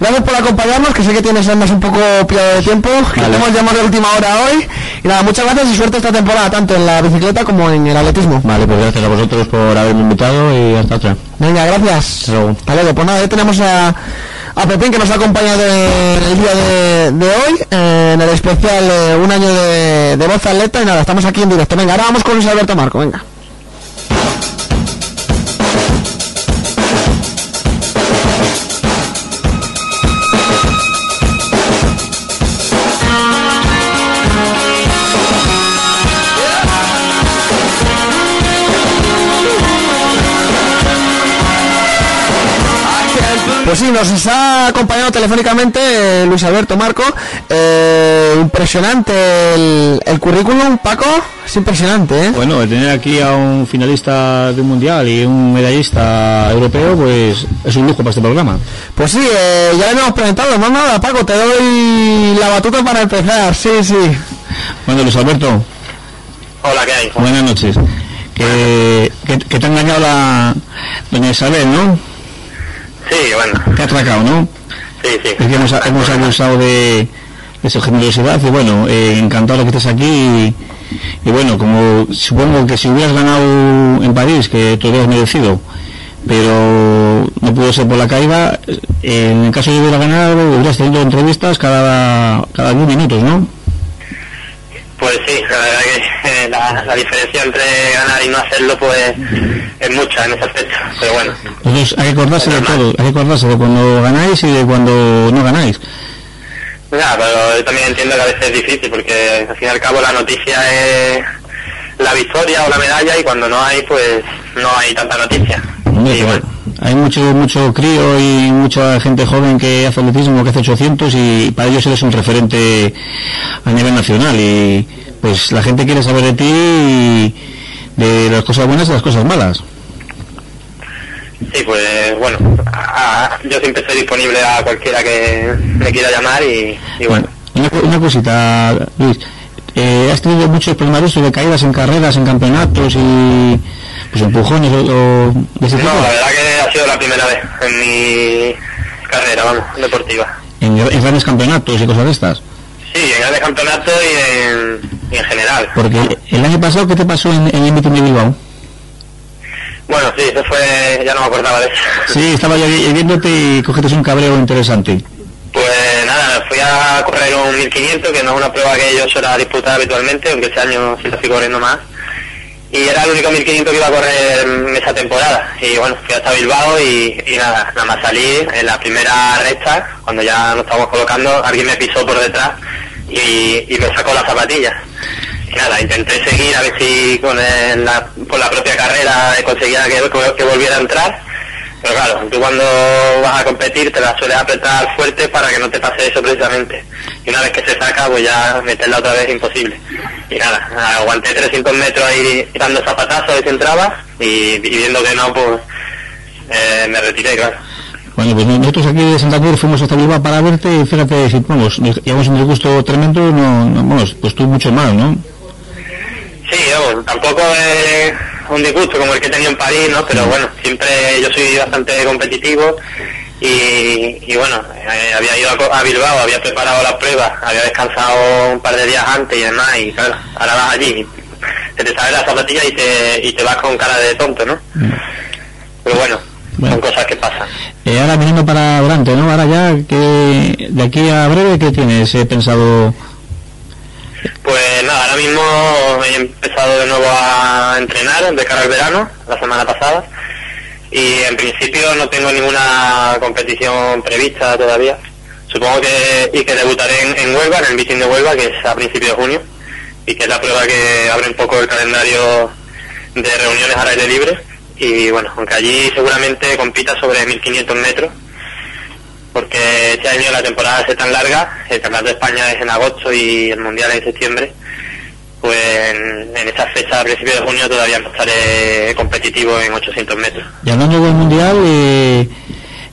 Gracias por acompañarnos, que sé que tienes además un poco pillado de tiempo, que te hemos llamado de última hora hoy. Y nada, muchas gracias y suerte esta temporada, tanto en la bicicleta como en el atletismo. Vale, pues gracias a vosotros por haberme invitado y hasta otra. Venga, gracias. Hasta luego. Hasta luego. Pues nada, ya tenemos a, a Pepín que nos ha acompañado en el día de, de hoy, eh, en el especial eh, Un año de, de voz atleta. Y nada, estamos aquí en directo. Venga, ahora vamos con Luis Alberto Marco, venga. Pues sí, nos ha acompañado telefónicamente eh, Luis Alberto Marco. Eh, impresionante el, el currículum, Paco. Es impresionante, ¿eh? Bueno, tener aquí a un finalista de un mundial y un medallista europeo, pues es un lujo para este programa. Pues sí, eh, ya le hemos presentado. Más nada, Paco, te doy la batuta para empezar. Sí, sí. Bueno, Luis Alberto, Hola, ¿qué hay? buenas noches. Que, que, que te ha engañado la doña Isabel, ¿no? Sí, bueno, Te ha atracado, ¿no? sí, sí. Es que hemos, hemos abusado de, de su generosidad y bueno, eh, encantado que estés aquí y, y bueno, como supongo que si hubieras ganado en París, que tú hubieras merecido, pero no pudo ser por la caída, eh, en el caso de hubiera ganado, hubieras tenido entrevistas cada, cada 10 minutos, ¿no? Pues sí, la verdad que eh, la, la diferencia entre ganar y no hacerlo pues es mucha en ese aspecto. Pero bueno, Entonces hay que acordarse de todo, hay que acordarse de cuando ganáis y de cuando no ganáis. nada, pero yo también entiendo que a veces es difícil porque al fin y al cabo la noticia es la victoria o la medalla y cuando no hay pues no hay tanta noticia. Hombre, Y bueno, hay mucho mucho crío y mucha gente joven que hace atletismo, que hace 800 y para ellos eres un referente a nivel nacional y pues la gente quiere saber de ti y de las cosas buenas y las cosas malas. sí, pues bueno, a- a- yo siempre estoy disponible a cualquiera que me quiera llamar y, y bueno. Una, una cosita, Luis, eh, has tenido muchos problemas de caídas en carreras, en campeonatos y pues empujones o, o de ese tipo? No, la verdad que ha sido la primera vez en mi carrera, vamos, deportiva. en, en grandes campeonatos y cosas de estas. Sí, en grandes campeonatos y en, y en general. Porque el año pasado, ¿qué te pasó en, en el meeting de Bilbao? Bueno, sí, eso fue, ya no me acordaba de eso. Sí, estaba yo vi- viéndote y cogiste un cabreo interesante. Pues nada, fui a correr un 1500, que no es una prueba que yo suelo disputar habitualmente, aunque este año sí lo estoy corriendo más. Y era el único 1500 que iba a correr esa temporada. Y bueno, fui hasta Bilbao y, y nada, nada más salí en la primera recta, cuando ya nos estábamos colocando, alguien me pisó por detrás y, y me sacó las zapatillas. Y nada, intenté seguir a ver si con el- la, por la propia carrera conseguía que, que volviera a entrar. Pero claro, tú cuando vas a competir te la sueles apretar fuerte para que no te pase eso precisamente. Y una vez que se saca, pues ya meterla otra vez es imposible. Y nada, aguanté 300 metros ahí dando zapatazos a ver si entraba y, y viendo que no, pues eh, me retiré, claro. Bueno, pues nosotros aquí de Santa Cruz fuimos hasta Bilbao para verte y fíjate, si, vamos, nos llevamos un disgusto tremendo, no, no, vamos, pues tú mucho más, ¿no? Sí, vamos, tampoco un disgusto como el que he tenido en París, ¿no? Pero bueno, siempre yo soy bastante competitivo y, y bueno, eh, había ido a, a Bilbao, había preparado las pruebas, había descansado un par de días antes y demás y claro, ahora vas allí, se te salen las zapatillas y te, y te vas con cara de tonto, ¿no? Pero bueno, Bueno. son cosas que pasan. Eh, ahora viniendo para adelante, ¿no? Ahora ya, que de aquí a breve, ¿qué tienes eh, pensado? Pues nada, ahora mismo he empezado de nuevo a entrenar de cara al verano, la semana pasada, y en principio no tengo ninguna competición prevista todavía. Supongo que, y que debutaré en, en Huelva, en el meeting de Huelva, que es a principios de junio, y que es la prueba que abre un poco el calendario de reuniones al aire libre. Y bueno, aunque allí seguramente compita sobre 1500 metros, porque este año la temporada es tan larga, el Campeonato de España es en agosto y el Mundial en septiembre, pues en, en esa fecha, a principios de junio, todavía no estaré competitivo en 800 metros. Y hablando del mundial, eh,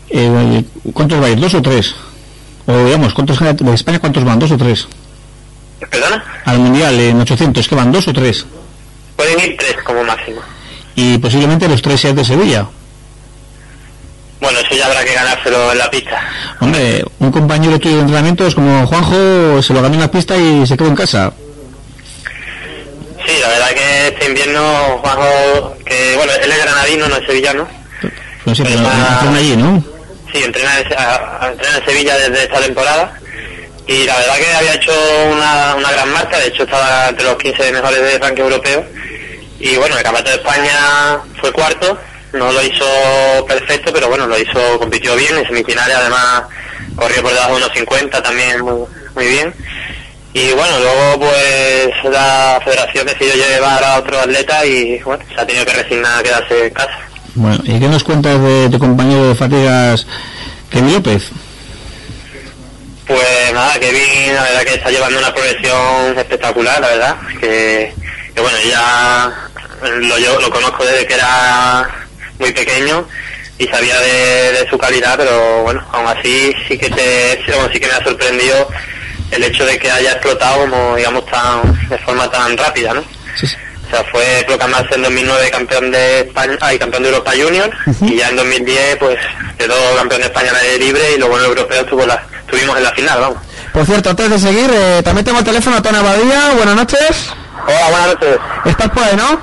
eh, ¿cuántos vais? ¿Dos o tres? O digamos, ¿cuántos de España cuántos van? ¿Dos o tres? ¿Perdona? Al mundial en 800, ¿qué van? ¿Dos o tres? Pueden ir tres como máximo. Y posiblemente los tres sean de Sevilla. Bueno, eso ya habrá que ganárselo en la pista. Hombre, un compañero tuyo de entrenamientos como Juanjo se lo ganó en la pista y se quedó en casa. Sí, la verdad que este invierno Juanjo, que bueno, él es granadino, no es sevillano. No sé, pero Pues, entrena allí, ¿no? Sí, entrena, en- entrena Sevilla desde esta temporada. Y la verdad que había hecho una, una gran marca, de hecho estaba entre los 15 mejores de ranking europeo. Y bueno, el campeonato de España fue cuarto, no lo hizo perfecto, pero bueno, lo hizo, compitió bien, en semifinales además corrió por debajo de unos 50 también muy, muy bien. Y bueno, luego pues la federación decidió llevar a otro atleta y bueno, se ha tenido que resignar a quedarse en casa. Bueno, ¿y qué nos cuentas de tu compañero de fatigas, Kevin López? Pues nada, Kevin, la verdad que está llevando una progresión espectacular, la verdad. Que, que bueno, ya lo, yo lo conozco desde que era muy pequeño y sabía de, de su calidad, pero bueno, aún así sí que te, sí, sí que me ha sorprendido el hecho de que haya explotado como digamos tan de forma tan rápida, ¿no? O sea, fue proclamarse en 2009 campeón de España, ay, campeón de Europa Junior y ya en 2010 pues quedó campeón de España aire libre y luego en el europeo estuvo la, estuvimos en la final, vamos. Por cierto, antes de seguir, eh, también tengo el teléfono a Tony Abadía. Buenas noches. Hola, buenas noches. ¿Estás por ahí, no?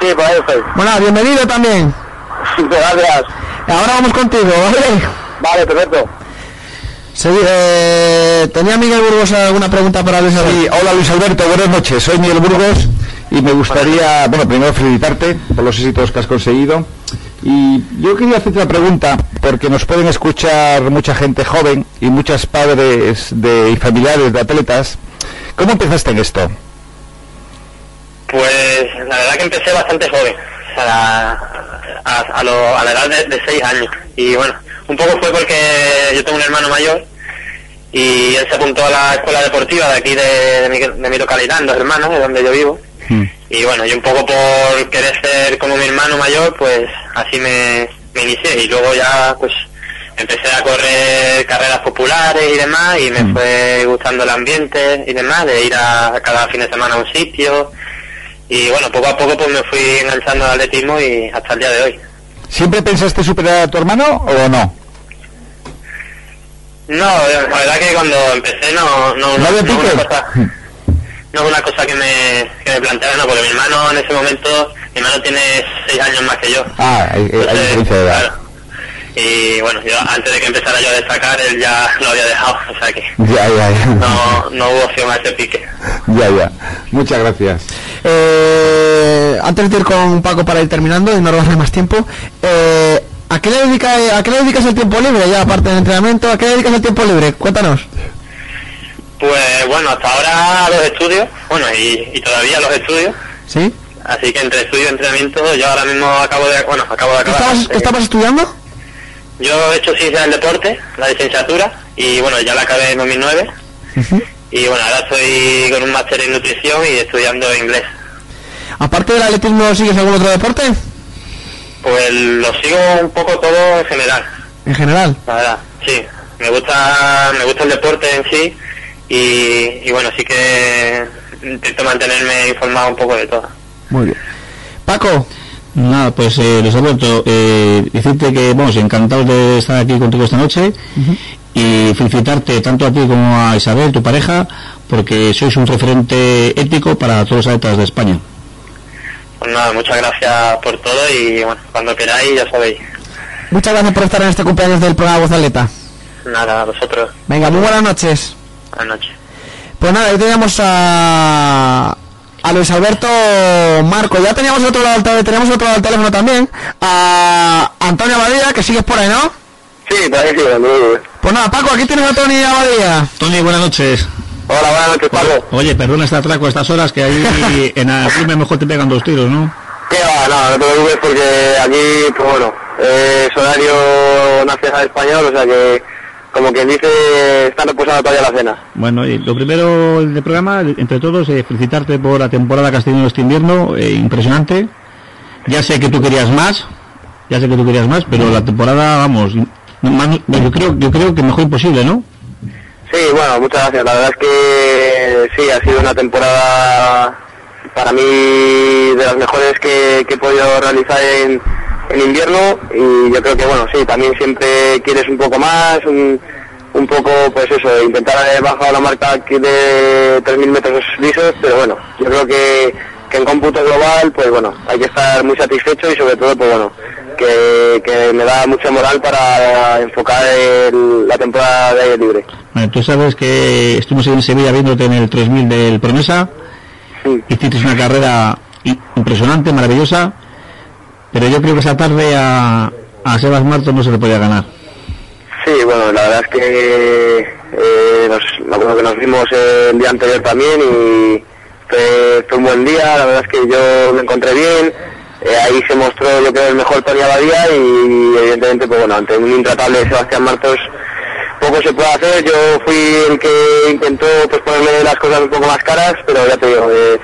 Sí, por ahí estoy. Bueno, bienvenido también. Gracias. Ahora vamos contigo, ¿vale? Vale, perfecto. Sí, eh, ¿Tenía Miguel Burgos alguna pregunta para Luis Alberto? Sí, hola Luis Alberto, buenas noches. Soy Miguel Burgos y me gustaría, bueno, primero felicitarte por los éxitos que has conseguido. Y yo quería hacerte una pregunta, porque nos pueden escuchar mucha gente joven y muchos padres de, y familiares de atletas. ¿Cómo empezaste en esto? Pues la verdad que empecé bastante joven, o sea, a, a, lo- a la edad de, de 6 años. Y bueno, un poco fue porque yo tengo un hermano mayor y él se apuntó a la escuela deportiva de aquí de, de mi, de mi localidad, en Dos Hermanos, de donde yo vivo. Y bueno, yo un poco por querer ser como mi hermano mayor, pues así me, me inicié. Y luego ya pues empecé a correr carreras populares y demás y me fue gustando el ambiente y demás, de ir a cada fin de semana a un sitio. Y bueno, poco a poco pues me fui enganchando al atletismo y hasta el día de hoy. ¿Siempre pensaste superar a tu hermano o no? No, la verdad que cuando empecé no, no, ¿No no una cosa, no es una cosa que me, que me planteara, no, porque mi hermano en ese momento, mi hermano tiene seis años más que yo. Ah, hay, hay Entonces, diferencia de edad. claro. Y bueno, yo antes de que empezara yo a destacar, él ya lo había dejado, o sea que Ya, ya, ya. no, no hubo opción a ese pique. Ya, ya. Muchas gracias. Eh, antes de ir con Paco para ir terminando y no robarle más tiempo, eh, ¿a, qué le dedica, ¿a qué le dedicas el tiempo libre? Ya aparte del entrenamiento, ¿a qué le dedicas el tiempo libre? Cuéntanos. Pues bueno, hasta ahora los estudios, bueno, y, y todavía los estudios, ¿Sí? así que entre estudio y entrenamiento, yo ahora mismo acabo de, bueno, acabo de ¿Qué acabar. estabas estudiando? Yo he hecho ciencia del deporte, la licenciatura, y bueno, ya la acabé en 2009. Y bueno, ahora estoy con un máster en nutrición y estudiando inglés. Aparte del atletismo, ¿sigues algún otro deporte? Pues lo sigo un poco todo en general, En general. la verdad. Sí, me gusta, me gusta el deporte en sí y, y bueno, sí que intento mantenerme informado un poco de todo. Muy bien. Paco, Nada, pues eh, Luis Alberto, eh, decirte que, vamos, encantados de estar aquí contigo esta noche y felicitarte tanto a ti como a Isabel, tu pareja, porque sois un referente ético para todos los atletas de España. Pues nada, muchas gracias por todo y bueno, cuando queráis ya sabéis. muchas gracias por estar en este cumpleaños del programa Voz Atleta. Nada, a vosotros. Venga, muy buenas noches. Buenas noches. Pues nada, ahí teníamos a, a Luis Alberto Marco. Ya teníamos otro lado, del- teníamos otro lado del teléfono también. A Antonio Abadía, que sigues por ahí, ¿no? Sí, por ahí sí, muy bien. Pues nada, Paco, aquí tienes a Tony Abadía. Tony, buenas noches. Hola, buenas noches, Paco. Oye, perdona este atraco a estas horas que ahí en la prima mejor te pegan dos tiros, ¿no? ¿Qué va? No, no te preocupes porque aquí, pues bueno, es horario nacional español, o sea que, como quien dice, están reposando todavía la cena. Bueno, y lo primero del programa, entre todos, eh, felicitarte por la temporada que has tenido este invierno, eh, impresionante. Ya sé que tú querías más, ya sé que tú querías más, pero la temporada, vamos, yo creo, yo creo que mejor imposible, ¿no? Sí, bueno, muchas gracias. La verdad es que sí, ha sido una temporada para mí de las mejores que, he podido realizar en, en invierno y yo creo que, bueno, sí, también siempre quieres un poco más, un, un poco, pues eso, intentar bajado la marca aquí de 3.000 metros lisos, pero bueno, yo creo que, que en cómputo global, pues bueno, hay que estar muy satisfecho y sobre todo, pues bueno, que, que me da mucha moral para enfocar el- la temporada de aire libre. Bueno, tú sabes que estuvimos en Sevilla viéndote en el 3000 del Promesa, hiciste una carrera impresionante, maravillosa, pero yo creo que esa tarde a, a Sebas Martos no se le podía ganar. Sí, bueno, la verdad es que eh, nos, me acuerdo que nos vimos el día anterior también y fue, fue un buen día, la verdad es que yo me encontré bien, eh, ahí se mostró yo creo el mejor Tony Abadía y evidentemente pues bueno, ante un intratable Sebastián Martos poco se puede hacer, yo fui el que intentó pues ponerme las cosas un poco más caras, pero ya te digo, eh,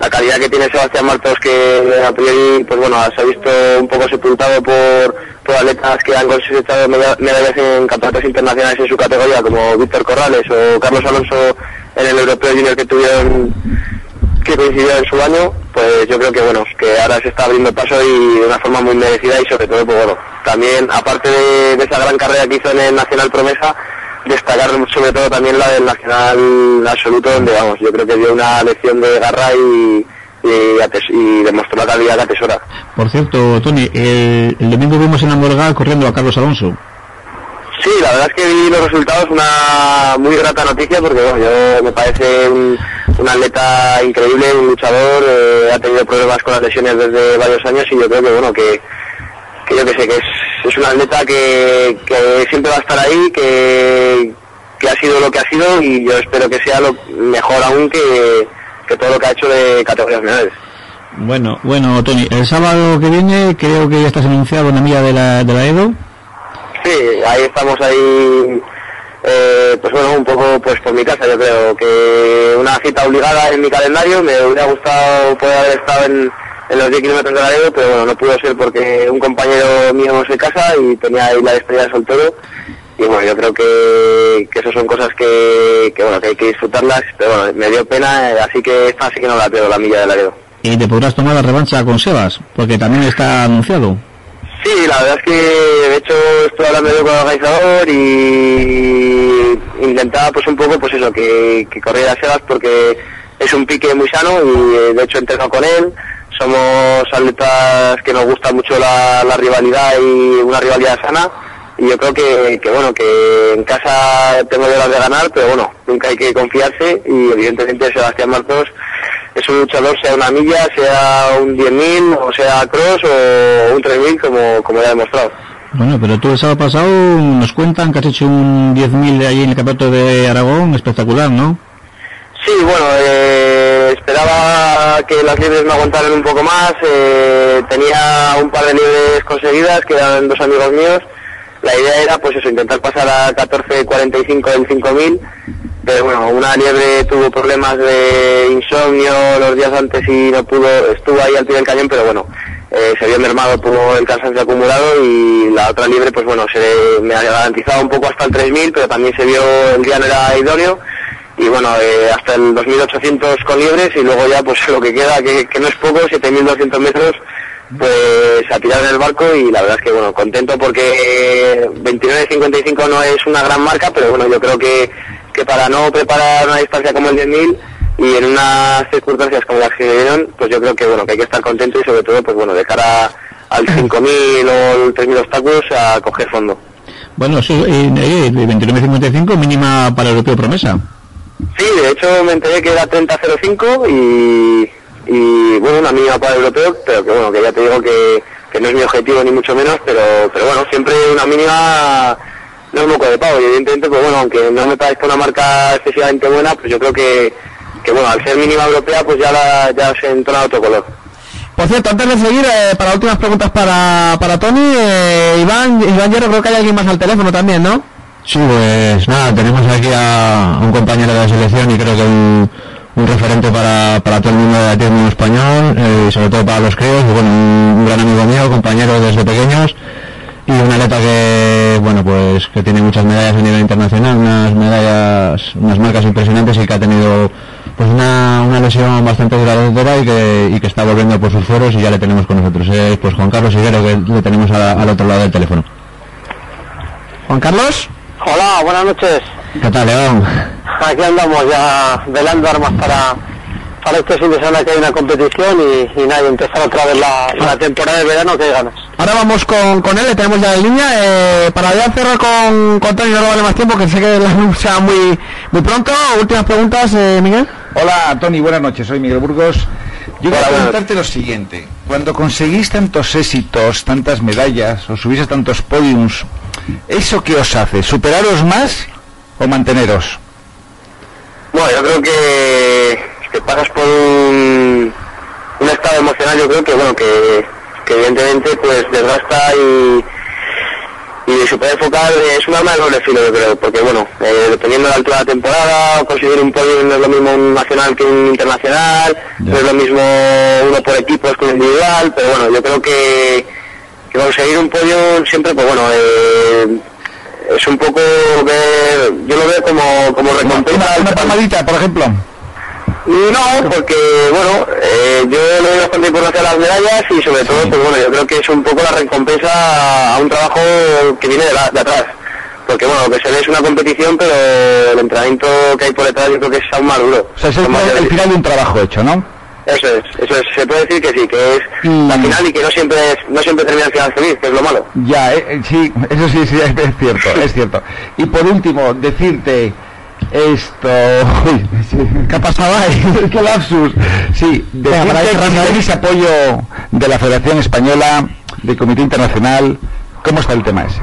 la calidad que tiene Sebastián Martos que a priori pues bueno, se ha visto un poco sepultado por, por atletas que han meda- medallas en campeonatos internacionales en su categoría como Víctor Corrales o Carlos Alonso en el Europeo Junior que tuvieron que coincidió en su año, pues yo creo que bueno, que ahora se está abriendo paso y de una forma muy merecida y sobre todo pues bueno, también aparte de, esa gran carrera que hizo en el Nacional Promesa, destacar sobre todo también la del Nacional Absoluto donde vamos, yo creo que dio una lección de garra y, y, demostró la calidad que atesora. Por cierto, Tony, el, el domingo vimos en la Morga corriendo a Carlos Alonso. Sí, la verdad es que vi los resultados, una muy grata noticia, porque bueno, yo me parece un, atleta increíble, un luchador, eh, ha tenido problemas con las lesiones desde varios años y yo creo que bueno, que, que yo que sé, que es, es un atleta que, que siempre va a estar ahí, que, que ha sido lo que ha sido y yo espero que sea lo mejor aún que, que todo lo que ha hecho de categorías menores. Bueno, bueno, Tony, el sábado que viene creo que ya estás anunciado en la milla de la, de la Edo. Sí, ahí estamos ahí, eh, pues bueno, un poco pues por mi casa, yo creo que una cita obligada en mi calendario, me hubiera gustado poder haber estado en, los 10 kilómetros de Laredo, pero bueno, no pudo ser porque un compañero mío no se casa y tenía ahí la despedida de soltero. Y bueno, yo creo que, que eso son cosas que, que bueno, que hay que disfrutarlas, pero bueno, me dio pena, eh, así que esta sí que no la pierdo, la milla de Laredo. Y te podrás tomar la revancha con Sebas, porque también está anunciado. Sí, la verdad es que de hecho estoy hablando yo con el organizador y intentaba pues un poco pues eso, que, que corriera Sebas porque es un pique muy sano y eh, de hecho entreno con él. Somos atletas que nos gusta mucho la, la rivalidad y una rivalidad sana y yo creo que, que bueno, que en casa tengo las de ganar, pero bueno, nunca hay que confiarse y evidentemente Sebastián Martos es un luchador, sea una milla, sea un 10.000 o sea cross o un 3.000 como, como ya he demostrado. Bueno, pero tú el sábado pasado nos cuentan que has hecho un 10.000 de allí en el campeonato de Aragón, espectacular, ¿no? Sí, bueno, eh, esperaba que las libres me aguantaran un poco más. eh, tenía un par de libres conseguidas, que eran dos amigos míos. La idea era, pues eso, intentar pasar a 14.45 en 5.000. Pero bueno, una liebre tuvo problemas de insomnio los días antes y no pudo, estuvo ahí al pie del cañón, pero bueno, eh, se vio mermado por el cansancio acumulado y la otra liebre, pues bueno, se me ha garantizado un poco hasta el 3.000, pero también se vio el día no era idóneo y bueno, eh, hasta el 2.800 con liebres y luego ya pues lo que queda, que, que no es poco, 7.200 metros, pues a tirar en el barco y la verdad es que bueno, contento porque 29.55 no es una gran marca, pero bueno, yo creo que, que para no preparar una distancia como el 10.000 y en unas circunstancias como las que dieron, pues yo creo que bueno, que hay que estar contento y sobre todo pues bueno, de cara al 5.000 o el 3.000 obstáculos a coger fondo. Bueno, sí, eh, eh, 29.55 mínima para el europeo promesa. Sí, de hecho me enteré que era 30.05 y, y bueno, una mínima para el europeo, pero que bueno, que ya te digo que, que no es mi objetivo ni mucho menos, pero, pero bueno, siempre una mínima no es moco de pavo y evidentemente, pues bueno, aunque no me parezca una marca excesivamente buena, pues yo creo que, que bueno, al ser mínima europea, pues ya, la, ya se entona otro color. Por cierto, antes de seguir, eh, para últimas preguntas para, para Tony, eh, Iván, Iván Hierro, creo que hay alguien más al teléfono también, ¿no? Sí, pues nada, tenemos aquí a un compañero de la selección y creo que un, un referente para, para todo el mundo del atletismo español eh, y sobre todo para los críos, y bueno, un, un gran amigo mío, compañero desde pequeños y un atleta que, bueno, pues que tiene muchas medallas a nivel internacional, unas medallas, unas marcas impresionantes y que ha tenido pues una, una lesión bastante duradera y que, y que está volviendo por sus foros y ya le tenemos con nosotros. Es pues Juan Carlos Higuero que le tenemos a- al otro lado del teléfono. Juan Carlos. Hola, buenas noches. ¿Qué tal, León? Aquí andamos ya velando armas para, para este fin de semana que hay una competición y, y nada, y empezar otra vez la, la temporada de verano que hay ganas. Ahora vamos con, con él, le tenemos ya en línea. Eh, para ya cerrar con, con Tony, no lo vale más tiempo, que sé que la luz sea muy, muy pronto. Últimas preguntas, eh, Miguel. Hola, Tony, buenas noches. Soy Miguel Burgos. Yo quiero preguntarte lo siguiente. Cuando conseguís tantos éxitos, tantas medallas, o subís a tantos podiums, ¿eso qué os hace? ¿Superaros más o manteneros? Bueno, yo creo que, que pasas por un, un estado emocional, yo creo que, bueno, que, que evidentemente pues desgasta y, y se puede enfocar, es un arma de doble filo, yo creo, porque bueno, eh, dependiendo de la altura de la temporada, conseguir un podio no es lo mismo un nacional que un internacional, no es lo mismo uno por equipos que un individual, pero bueno, yo creo que, que conseguir un podio siempre, pues bueno, eh, es un poco ver, yo lo veo como, como recompensa. Una, una palmadita, por ejemplo. No, porque bueno, eh, yo le doy bastante importancia a las medallas y sobre todo, pues bueno, yo creo que es un poco la recompensa a un trabajo que viene de, la- de atrás. Porque bueno, lo que se ve es una competición, pero el entrenamiento que hay por detrás yo creo que es aún más duro. O sea, es el, final de un trabajo hecho, ¿no? Eso es, eso es, se puede decir que sí, que es Mm. la final y que no siempre es, no siempre termina el final feliz, que es lo malo. Ya, eh, eh, sí, eso sí, sí, es cierto, es cierto. Y por último, decirte esto... ¿Qué ha pasado ahí? ¡Qué lapsus! Sí, ir que apoyo de la Federación Española, del Comité Internacional. ¿Cómo está el tema ese?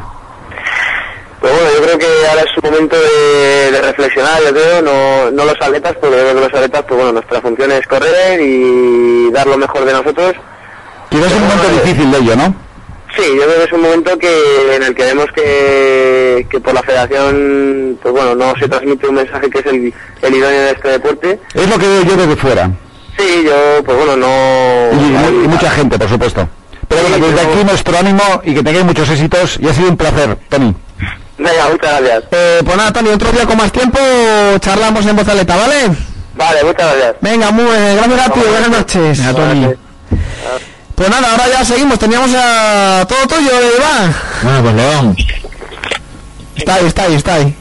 Pues bueno, yo creo que ahora es un momento de, de reflexionar, yo creo, no, no los atletas, porque yo creo que los atletas, pues bueno, nuestra función es correr y dar lo mejor de nosotros. Quizás es un momento difícil de ello, ¿no? Sí, yo creo que es un momento que en el que vemos que, que por la federación, pues bueno, no se transmite un mensaje que es el, el idóneo de este deporte. Es lo que veo yo desde fuera. Sí, yo, pues bueno, no... Y, y mucha gente, por supuesto. Pero bueno, desde aquí nuestro ánimo y que tengáis muchos éxitos. Y ha sido un placer, Tony. Venga, muchas gracias. Eh, pues nada, Tony, otro día con más tiempo charlamos en voz aleta, ¿vale? Vale, muchas gracias. Venga, muy, eh, gracias a ti, buenas noches. Venga, Tony. Pues nada, ahora ya seguimos, teníamos a todo tuyo, Iván. Bueno, pues León, Está ahí, está ahí, está ahí.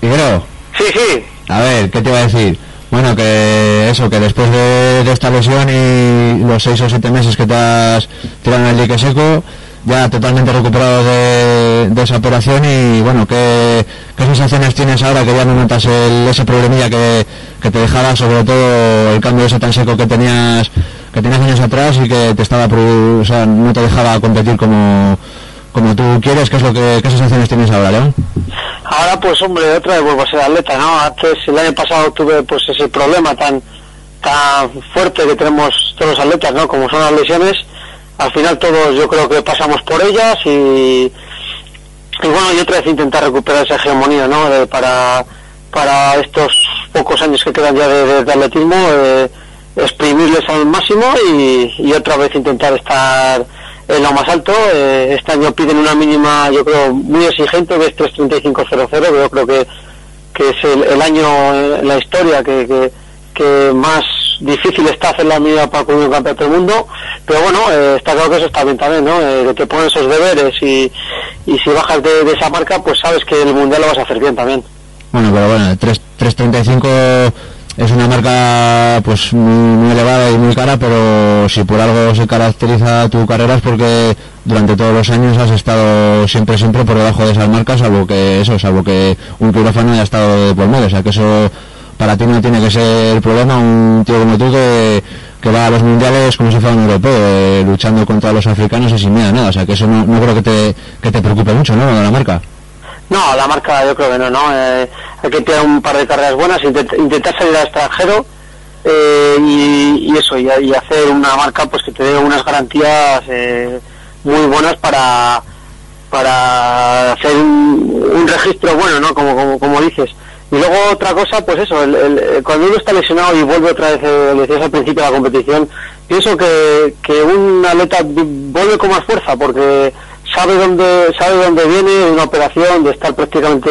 Higuero, Sí, sí. a ver, ¿qué te iba a decir? Bueno, que eso, que después de, de esta lesión y los seis o siete meses que te has tirado en el dique seco, ya totalmente recuperado de, de esa operación y bueno, ¿qué, qué sensaciones tienes ahora que ya no notas el- ese problemilla que, que te dejaba, sobre todo el cambio ese tan seco que tenías que tenías años atrás y que te estaba, o sea, no te dejaba competir como, como tú quieres? ¿Qué es lo que, qué sensaciones tienes ahora, León? Ahora pues hombre, otra vez vuelvo a ser atleta, ¿no? Antes, el año pasado tuve pues ese problema tan tan fuerte que tenemos todos los atletas, ¿no? Como son las lesiones, al final todos yo creo que pasamos por ellas y, y bueno, y otra vez intentar recuperar esa hegemonía, ¿no? De- para, para estos pocos años que quedan ya de, de- atletismo, eh, exprimirles al máximo y, y otra vez intentar estar en lo más alto. Eh, este año piden una mínima, yo creo, muy exigente, que es 3.35.00, que yo creo que, que es el, el año en la historia que, que, que más difícil está hacer la mínima para cubrir un campeonato del mundo, pero bueno, eh, está claro que eso está bien también, ¿no? Eh, que te ponen esos deberes y, y si bajas de, de esa marca, pues sabes que el mundial lo vas a hacer bien también. Bueno, pero bueno, 3 3.35 es una marca pues muy, muy elevada y muy cara, pero si por algo se caracteriza tu carrera es porque durante todos los años has estado siempre, siempre por debajo de esas marcas, salvo que eso, salvo que un quirófano haya estado de por medio, o sea que eso para ti no tiene que ser problema un tío como tú que, que va a los mundiales como si fuera un europeo, eh, luchando contra los africanos y sin miedo a nada. O sea, que eso no, no creo que te, que te preocupe mucho, ¿no? De la marca. No, la marca yo creo que no, ¿no? Eh, hay que tirar un par de carreras buenas, intent- intentar salir al extranjero eh, y, eso, y, hacer una marca pues que te dé unas garantías eh, muy buenas para para hacer un, un registro bueno, ¿no? Como, como, como dices. Y luego otra cosa, pues eso, el, el- cuando uno está lesionado y vuelve otra vez, eh, decías al principio de la competición, pienso que, que un atleta vuelve con más fuerza porque sabe dónde sabe dónde viene una operación, de estar prácticamente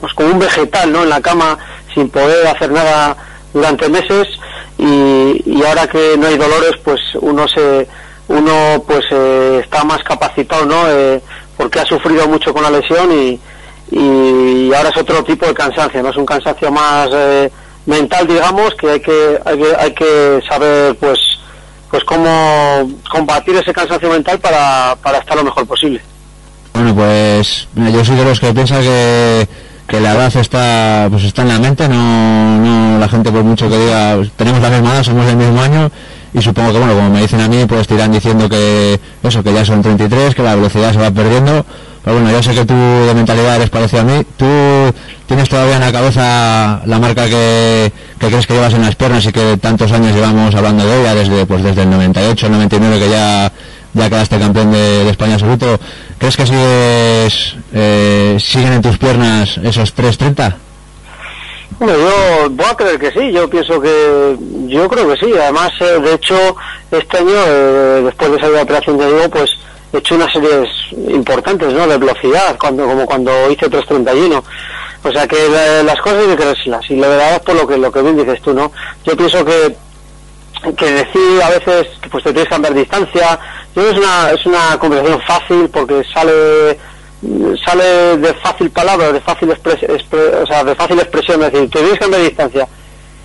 pues como un vegetal, ¿no? En la cama sin poder hacer nada durante meses y, y ahora que no hay dolores, pues uno se uno pues eh, está más capacitado, ¿no? Eh, porque ha sufrido mucho con la lesión y, y ahora es otro tipo de cansancio, no es un cansancio más eh, mental, digamos, que hay que hay que, hay que saber pues pues cómo combatir ese cansancio mental para, para estar lo mejor posible. Bueno, pues yo soy de los que piensa que, que la edad está pues está en la mente, no, no la gente por mucho que diga pues, tenemos la misma edad, somos del mismo año y supongo que bueno, como me dicen a mí, pues te irán diciendo que eso, que ya son 33, que la velocidad se va perdiendo, pero bueno, yo sé que tú de mentalidad eres parecido a mí, tú tienes todavía en la cabeza la marca que, que crees que llevas en las piernas y que tantos años llevamos hablando de ella, desde pues desde el 98, el 99 que ya ya quedaste campeón de, España absoluto, ¿crees que eh, siguen en tus piernas esos 3.30? Hombre, yo voy a creer que sí, yo pienso que, yo creo que sí, además, eh, de hecho, este año, eh, después de salir de operación de Diego, pues he hecho unas series importantes, ¿no?, de velocidad, cuando, como cuando hice 3.31, o sea que la- las cosas hay que creérselas, y la verdad por lo que, lo que bien dices tú, ¿no?, yo pienso que que decir a veces pues te tienes que cambiar distancia yo es una es una conversación fácil porque sale sale de fácil palabra de fácil expres- expre- o sea de fácil expresión es decir te tienes que cambiar distancia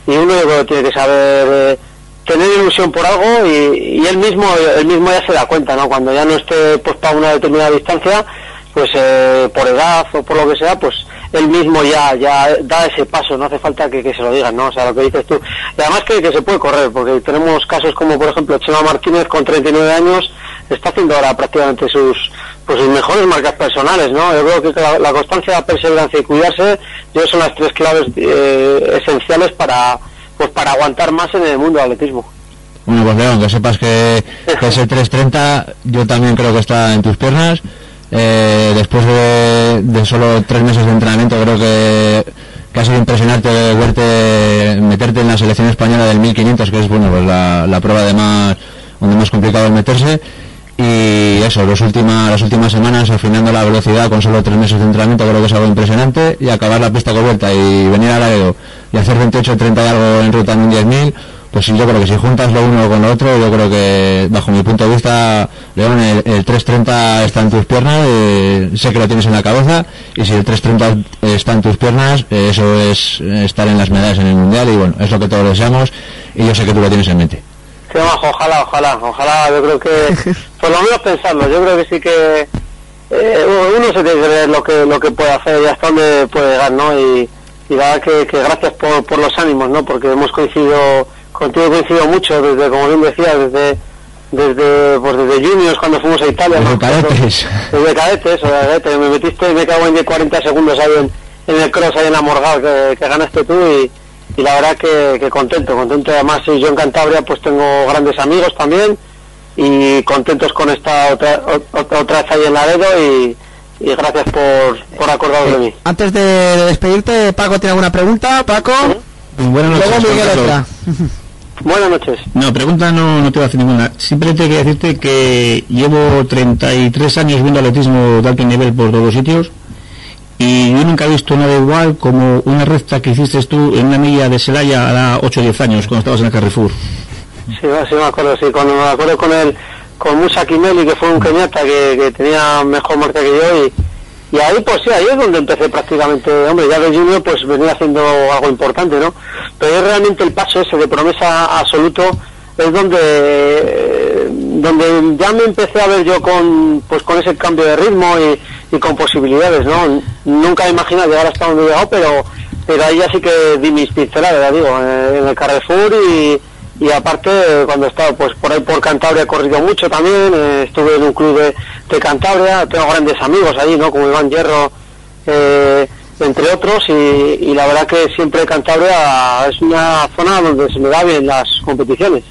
y uno tiene que saber eh, tener ilusión por algo y, y él mismo él mismo ya se da cuenta no cuando ya no esté pues para una determinada distancia pues eh, por edad o por lo que sea pues él mismo ya ya da ese paso no hace falta que, que se lo digan no o sea lo que dices tú. Y además que, que se puede correr porque tenemos casos como por ejemplo Chema Martínez con 39 años está haciendo ahora prácticamente sus pues sus mejores marcas personales no yo creo que la, la constancia la perseverancia y cuidarse yo son las tres claves eh, esenciales para pues para aguantar más en el mundo del atletismo Bueno, pues León, que sepas que, que ese 3.30 yo también creo que está en tus piernas. Eh, después de, de solo tres meses de entrenamiento creo que, que ha sido impresionante verte meterte en la selección española del 1500, que es bueno pues la, la prueba de más donde más complicado es meterse. Y eso, los últimas, las últimas semanas afinando la velocidad con solo tres meses de entrenamiento creo que es algo impresionante y acabar la pista con vuelta y venir al Laredo y hacer 28 30 y algo en ruta en un 10.000 pues sí, yo creo que si juntas lo uno con lo otro, yo creo que bajo mi punto de vista, León, el, el 330 está en tus piernas, eh, sé que lo tienes en la cabeza, y si el 330 está en tus piernas, eh, eso es eh, estar en las medallas en el Mundial, y bueno, es lo que todos deseamos, y yo sé que tú lo tienes en mente. Sí, Majo, ojalá, ojalá, ojalá, yo creo que, por lo menos pensarlo, yo creo que sí que eh, uno se tiene que ver lo que, lo que puede hacer y hasta dónde puede llegar, ¿no? Y, y la verdad que, que gracias por, por los ánimos, ¿no? Porque hemos coincidido, contigo he coincidido mucho, desde, como bien decía, desde, desde, pues desde juniors cuando fuimos a Italia, Desde ¿no? cadetes. Desde cadetes, o cadetes, me metiste, me cago en 10, 40 segundos ahí en, en el cross, ahí en la Morgal, que, que ganaste tú y, y la verdad que, que contento, contento. Además, yo en Cantabria pues tengo grandes amigos también y contentos con esta otra, o- otra vez ahí en Laredo y, y gracias por, por acordaros de mí. Antes de, de despedirte, Paco tiene alguna pregunta. Paco. Buenas Luego noches. Carlos. Buenas noches. No, pregunta no, no te voy a hacer ninguna. Simplemente quería decirte que llevo 33 años viendo atletismo de alto nivel por todos los sitios y yo nunca he visto nada igual como una recta que hiciste tú en una milla de Celaya a la 8 o 10 años cuando estabas en el Carrefour. Sí, sí me acuerdo, sí, cuando me acuerdo con el, con Musa Kimeli, que fue un keniata que, que tenía mejor marca que yo, y, y ahí pues sí, ahí es donde empecé prácticamente, hombre, ya de junior pues venía haciendo algo importante, ¿no? Pero es realmente el paso ese de promesa absoluto, es donde, eh, donde ya me empecé a ver yo con, pues con ese cambio de ritmo y, y con posibilidades, ¿no? Nunca he imaginado llegar hasta donde he llegado, pero pero ahí ya sí que di mis pinceladas, digo, en el Carrefour y, y aparte eh, cuando he estado pues por ahí por Cantabria he corrido mucho también, eh, estuve en un club de, de Cantabria, tengo grandes amigos ahí, ¿no? Como Iván Hierro, eh, entre otros, y, y la verdad que siempre Cantabria es una zona donde se me da bien las competiciones.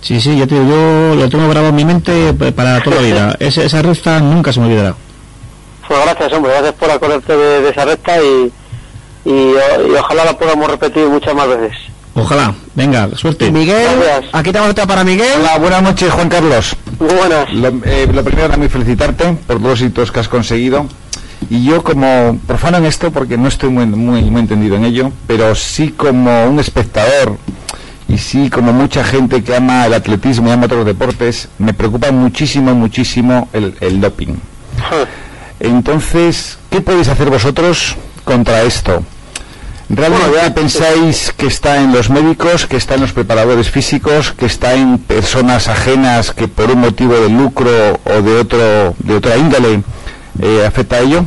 Sí, sí, yo, te digo, yo lo tengo grabado en mi mente p- para toda la vida. Esa, esa recta nunca se me olvidará. Pues gracias, hombre, gracias por acordarte de, de esa recta y, y, y ojalá la podamos repetir muchas más veces. Ojalá. Venga, suerte. Miguel, Gracias. aquí tenemos otra para Miguel. Hola, buenas noches, Juan Carlos. Muy buenas. Lo, eh, lo primero, también felicitarte por todos los hitos que has conseguido. Y yo como profano en esto, porque no estoy muy, muy, muy entendido en ello, pero sí como un espectador y sí como mucha gente que ama el atletismo y ama otros deportes, me preocupa muchísimo, muchísimo el, el doping. Entonces, ¿qué podéis hacer vosotros contra esto? ¿Realmente Bueno, pensáis que está en los médicos, que está en los preparadores físicos, que está en personas ajenas que por un motivo de lucro o de otro de otra índole eh, afecta a ello?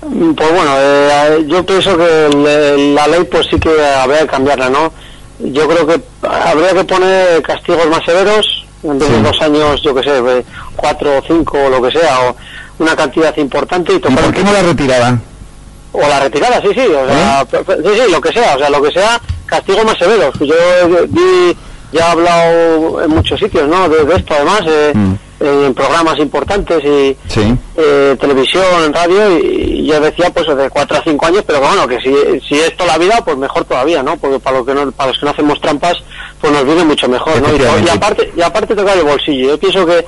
Pues bueno, eh, yo pienso que el- la ley pues sí que habría que cambiarla, ¿no? Yo creo que habría que poner castigos más severos, en vez de Sí. dos años, yo que sé, eh, cuatro o cinco o lo que sea, o una cantidad importante y ¿Y tocar por qué no la retiraban? O la retirada, sí, sí, o sea, pe- sí, sí, lo que sea, o sea, lo que sea, castigos más severos. Yo eh, vi, ya he hablado en muchos sitios, ¿no? De, de esto, además, eh, Mm. en programas importantes y Sí. eh, televisión, en radio, y, y yo decía, pues, de cuatro a cinco años, pero bueno, que si, si es toda la vida, pues mejor todavía, ¿no? Porque para, lo que no, para los que no hacemos trampas, pues nos viene mucho mejor, ¿no? Y aparte, y aparte tocar el bolsillo. Yo pienso que,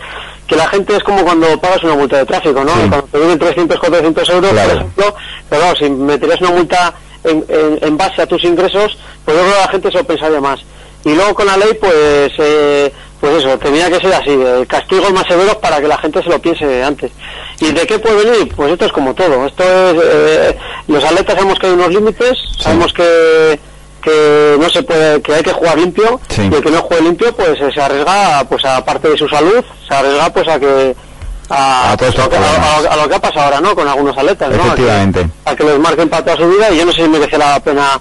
que la gente es como cuando pagas una multa de tráfico, ¿no? Sí. Cuando te vienen 300, 400 euros, Claro. por ejemplo, pero claro, si meterías una multa en, en, en base a tus ingresos, pues yo creo que la gente se lo pensaría más. Y luego con la ley, pues, eh, pues eso, tenía que ser así, eh, castigos más severos para que la gente se lo piense antes. ¿Y de qué puede venir? Pues esto es como todo. Esto es, eh, los atletas sabemos que hay unos límites, sabemos que que no se puede, que hay que jugar limpio Sí. y el que no juegue limpio pues eh, se arriesga pues aparte de su salud se arriesga pues a que a, A a- a- a lo que ha pasado ahora no con algunos atletas ¿no? A que- Efectivamente. a que les marquen para toda su vida y yo no sé si merece la pena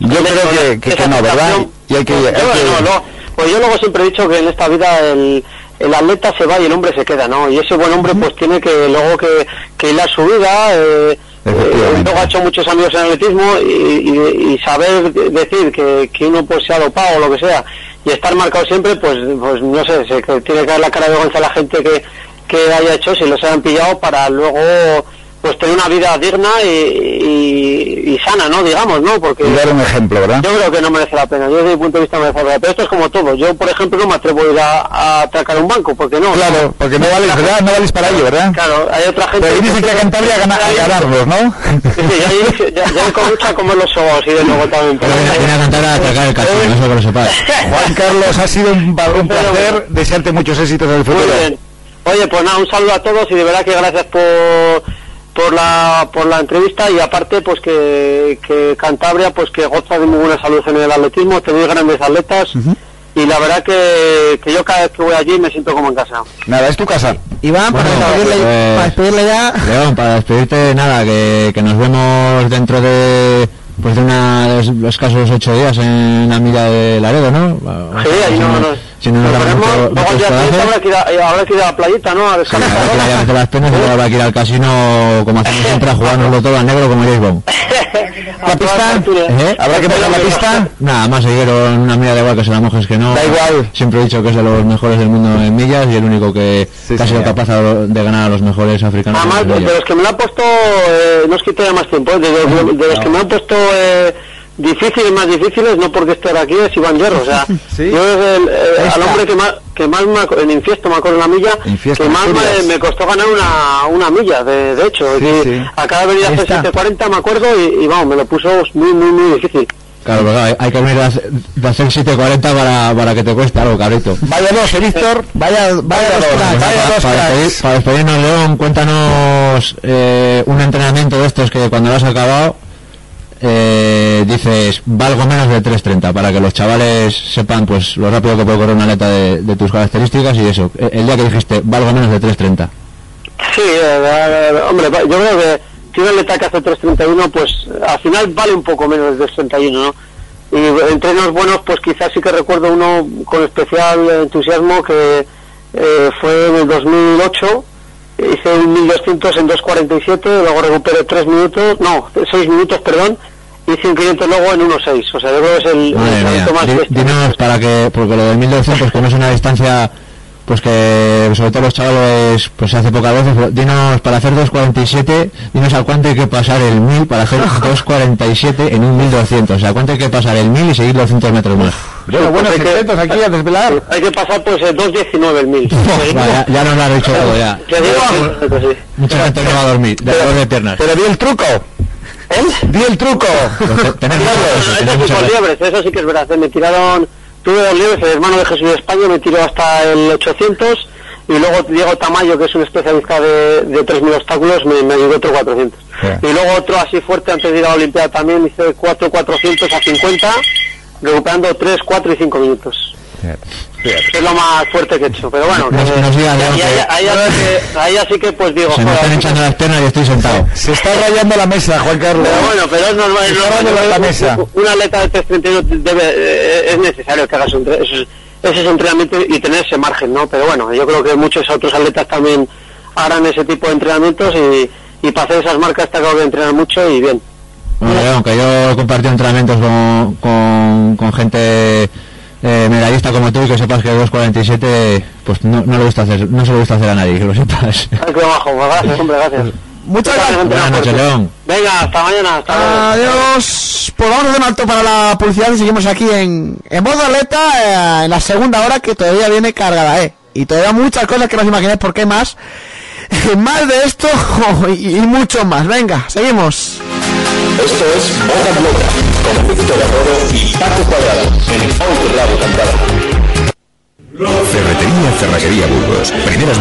Yo creo que, que, que no, ¿verdad? Y hay que... Pues hay yo, no, no, pues yo luego siempre he dicho que en esta vida el, el atleta se va y el hombre se queda, ¿no? Y ese buen hombre pues tiene que luego que, que hilar su vida, eh, Efectivamente. luego ha hecho muchos amigos en atletismo y, saber de- decir que, que uno pues se ha dopado o lo que sea y estar marcado siempre, pues pues no sé, se tiene que dar la cara de vergüenza a la gente que, que haya hecho si los hayan pillado para luego pues tener una vida digna y, y- y sana, ¿no? Digamos, ¿no? Porque y dar un ejemplo, ¿verdad? yo creo que no merece la pena. Yo desde mi punto de vista no merece la pena. Pero esto es como todo. Yo, por ejemplo, no me atrevo a ir a, a atracar un banco, porque no. Claro, porque no vales, ¿verdad? No vales para ello, ¿verdad? Claro, hay otra gente... Pero dices que a Cantabria a, gana- a ganarlos, ¿no? Sí, ya, ya, ya, me gusta comer los ojos y de luego también. pero- Viene a cantar a atracar el eso que lo sepas. Juan Carlos, ha sido un, un placer. Desearte muchos éxitos en el Muy futuro. bien. Oye, pues nada, un saludo a todos y de verdad que gracias por por la por la entrevista y aparte pues que, que Cantabria pues que goza de muy buena salud en el atletismo, tenéis grandes atletas y la verdad que, que yo cada vez que voy allí me siento como en casa. Nada, es tu casa. Iván, para, despedirle, pues- para despedirle ya. León, para despedirte, nada, que, que nos vemos dentro de pues de una de los, los casos ocho días en la milla de Laredo, ¿no? Sí, ahí no, no, Si no nos damos mucho- muchos corajes. habrá que, ir a, eh, habrá que ir a la playita, ¿no? A Sí, descansar. habrá que ir a meter las penas y luego habrá que ir al casino, como hacemos siempre, a jugárnoslo todo a negro como James Bond. ¿La pista? ¿Eh? ¿Habrá que mojar la pista? Nada más siguieron una milla de igual que se la mojes que no. Da igual. Siempre he dicho que es de los mejores del mundo en millas y el único que, Sí, que ha sido capaz de ganar a los mejores africanos. Además, de, los que me lo han puesto, eh, no os quito ya más tiempo, ¿eh? de, de- de los que me han puesto eh, difíciles, más difíciles, no porque esté aquí, es Iván Hierro. O sea, Sí. yo es el, eh, al hombre que más, que más me, en Infiesto, me acuerdo en la milla, Infiesto, que más me, costó ganar una, una milla, de, de hecho. Sí, y sí. Acaba de venir a hacer está. 7.40, me acuerdo, y, y vamos, me lo puso muy, muy, muy difícil. Claro, pero claro, hay, hay que venir de hacer, de hacer 7.40 para, para que te cueste algo, cabrito. Vaya dos, ¿eh, Víctor. Vaya, vaya, Vaya dos dos, cracks. vaya para, dos para despedir- para despedirnos, León, cuéntanos eh, un entrenamiento de estos que cuando lo has acabado eh, dices valgo menos de 3.30 para que los chavales sepan pues lo rápido que puede correr una atleta de, tus características y eso. Eh, El día que dijiste valgo menos de 3.30. Sí, eh, eh, hombre, yo creo que, si un atleta que hace 3.31, pues al final vale un poco menos de 3.31, ¿no? Y entrenos buenos, pues quizás sí que recuerdo uno con especial entusiasmo que eh, fue en el 2008, hice un 1200 en 2.47, luego recuperé 3 minutos, no, 6 minutos, perdón, hice un 500 luego en 1.6, o sea, yo creo que es el, el más. Dinos para que, porque lo del 1200, que no es una distancia, pues que sobre todo los chavales, pues se hace pocas veces, pero dinos para hacer 247, dinos a cuánto hay que pasar el 1000 para hacer 247 en un 1200, o sea, cuánto hay que pasar el 1000 y seguir 200 metros más. Bueno, buenos Pues hay que- secretos aquí a desvelar. Hay que pasar pues el 2.19 el 1000. Va, ya, ya nos lo has dicho todo ya. Te digo, pues sí. Mucha gente no va a dormir, de dolor de piernas. Pero di el truco. ¿Eh? Di el truco. Pues te- tenés mucha Bueno, razón, eso tenés eso sí que es verdad. Me tiraron, tuve dos liebres, el hermano de Jesús de España me tiró hasta el 800 y luego Diego Tamayo, que es un especialista de, de 3.000 obstáculos, me, me ayudó otro 400. Sí. Y luego otro así fuerte antes de ir a la Olimpiada también, hice 4 400 a 50, recuperando 3, 4 y 5 minutos. Es lo más fuerte que he hecho, pero bueno, Nos- que- nos digas, ahí, así que, ahí así que pues digo, Se me están hinchando las piernas y estoy sentado. Se está rayando la mesa, Juan Carlos. Pero bueno, pero es normal, es la Un- mesa. Un atleta de 331 debe, eh, es necesario que haga su entre- ese, ese entrenamiento y tener ese margen, ¿no? Pero bueno, yo creo que muchos otros atletas también harán ese tipo de entrenamientos y, y para hacer esas marcas te acabo de entrenar mucho y bien. Bueno, León, que yo he compartido entrenamientos con, con, con gente eh, medallista como tú y que sepas que 2.47 pues no, no le gusta hacer, no se le gusta hacer a nadie, que lo sepas. Ay, qué bajo, pues gracias, hombre, gracias. Muchas Gracias, Buenas noches. León. Venga, hasta mañana, hasta. Adiós. Pues vamos a hacer un alto para la publicidad y seguimos aquí en, en modo atleta eh, en la segunda hora que todavía viene cargada, ¿eh? Y todavía muchas cosas que no os imagináis por qué más. más de esto y, y mucho más. Venga, seguimos. Esto es Boca Blota, con Víctor Arroyo y Paco Cuadrado, en Autolabo Cantado. Ferretería Cerrajería Burgos. Primeras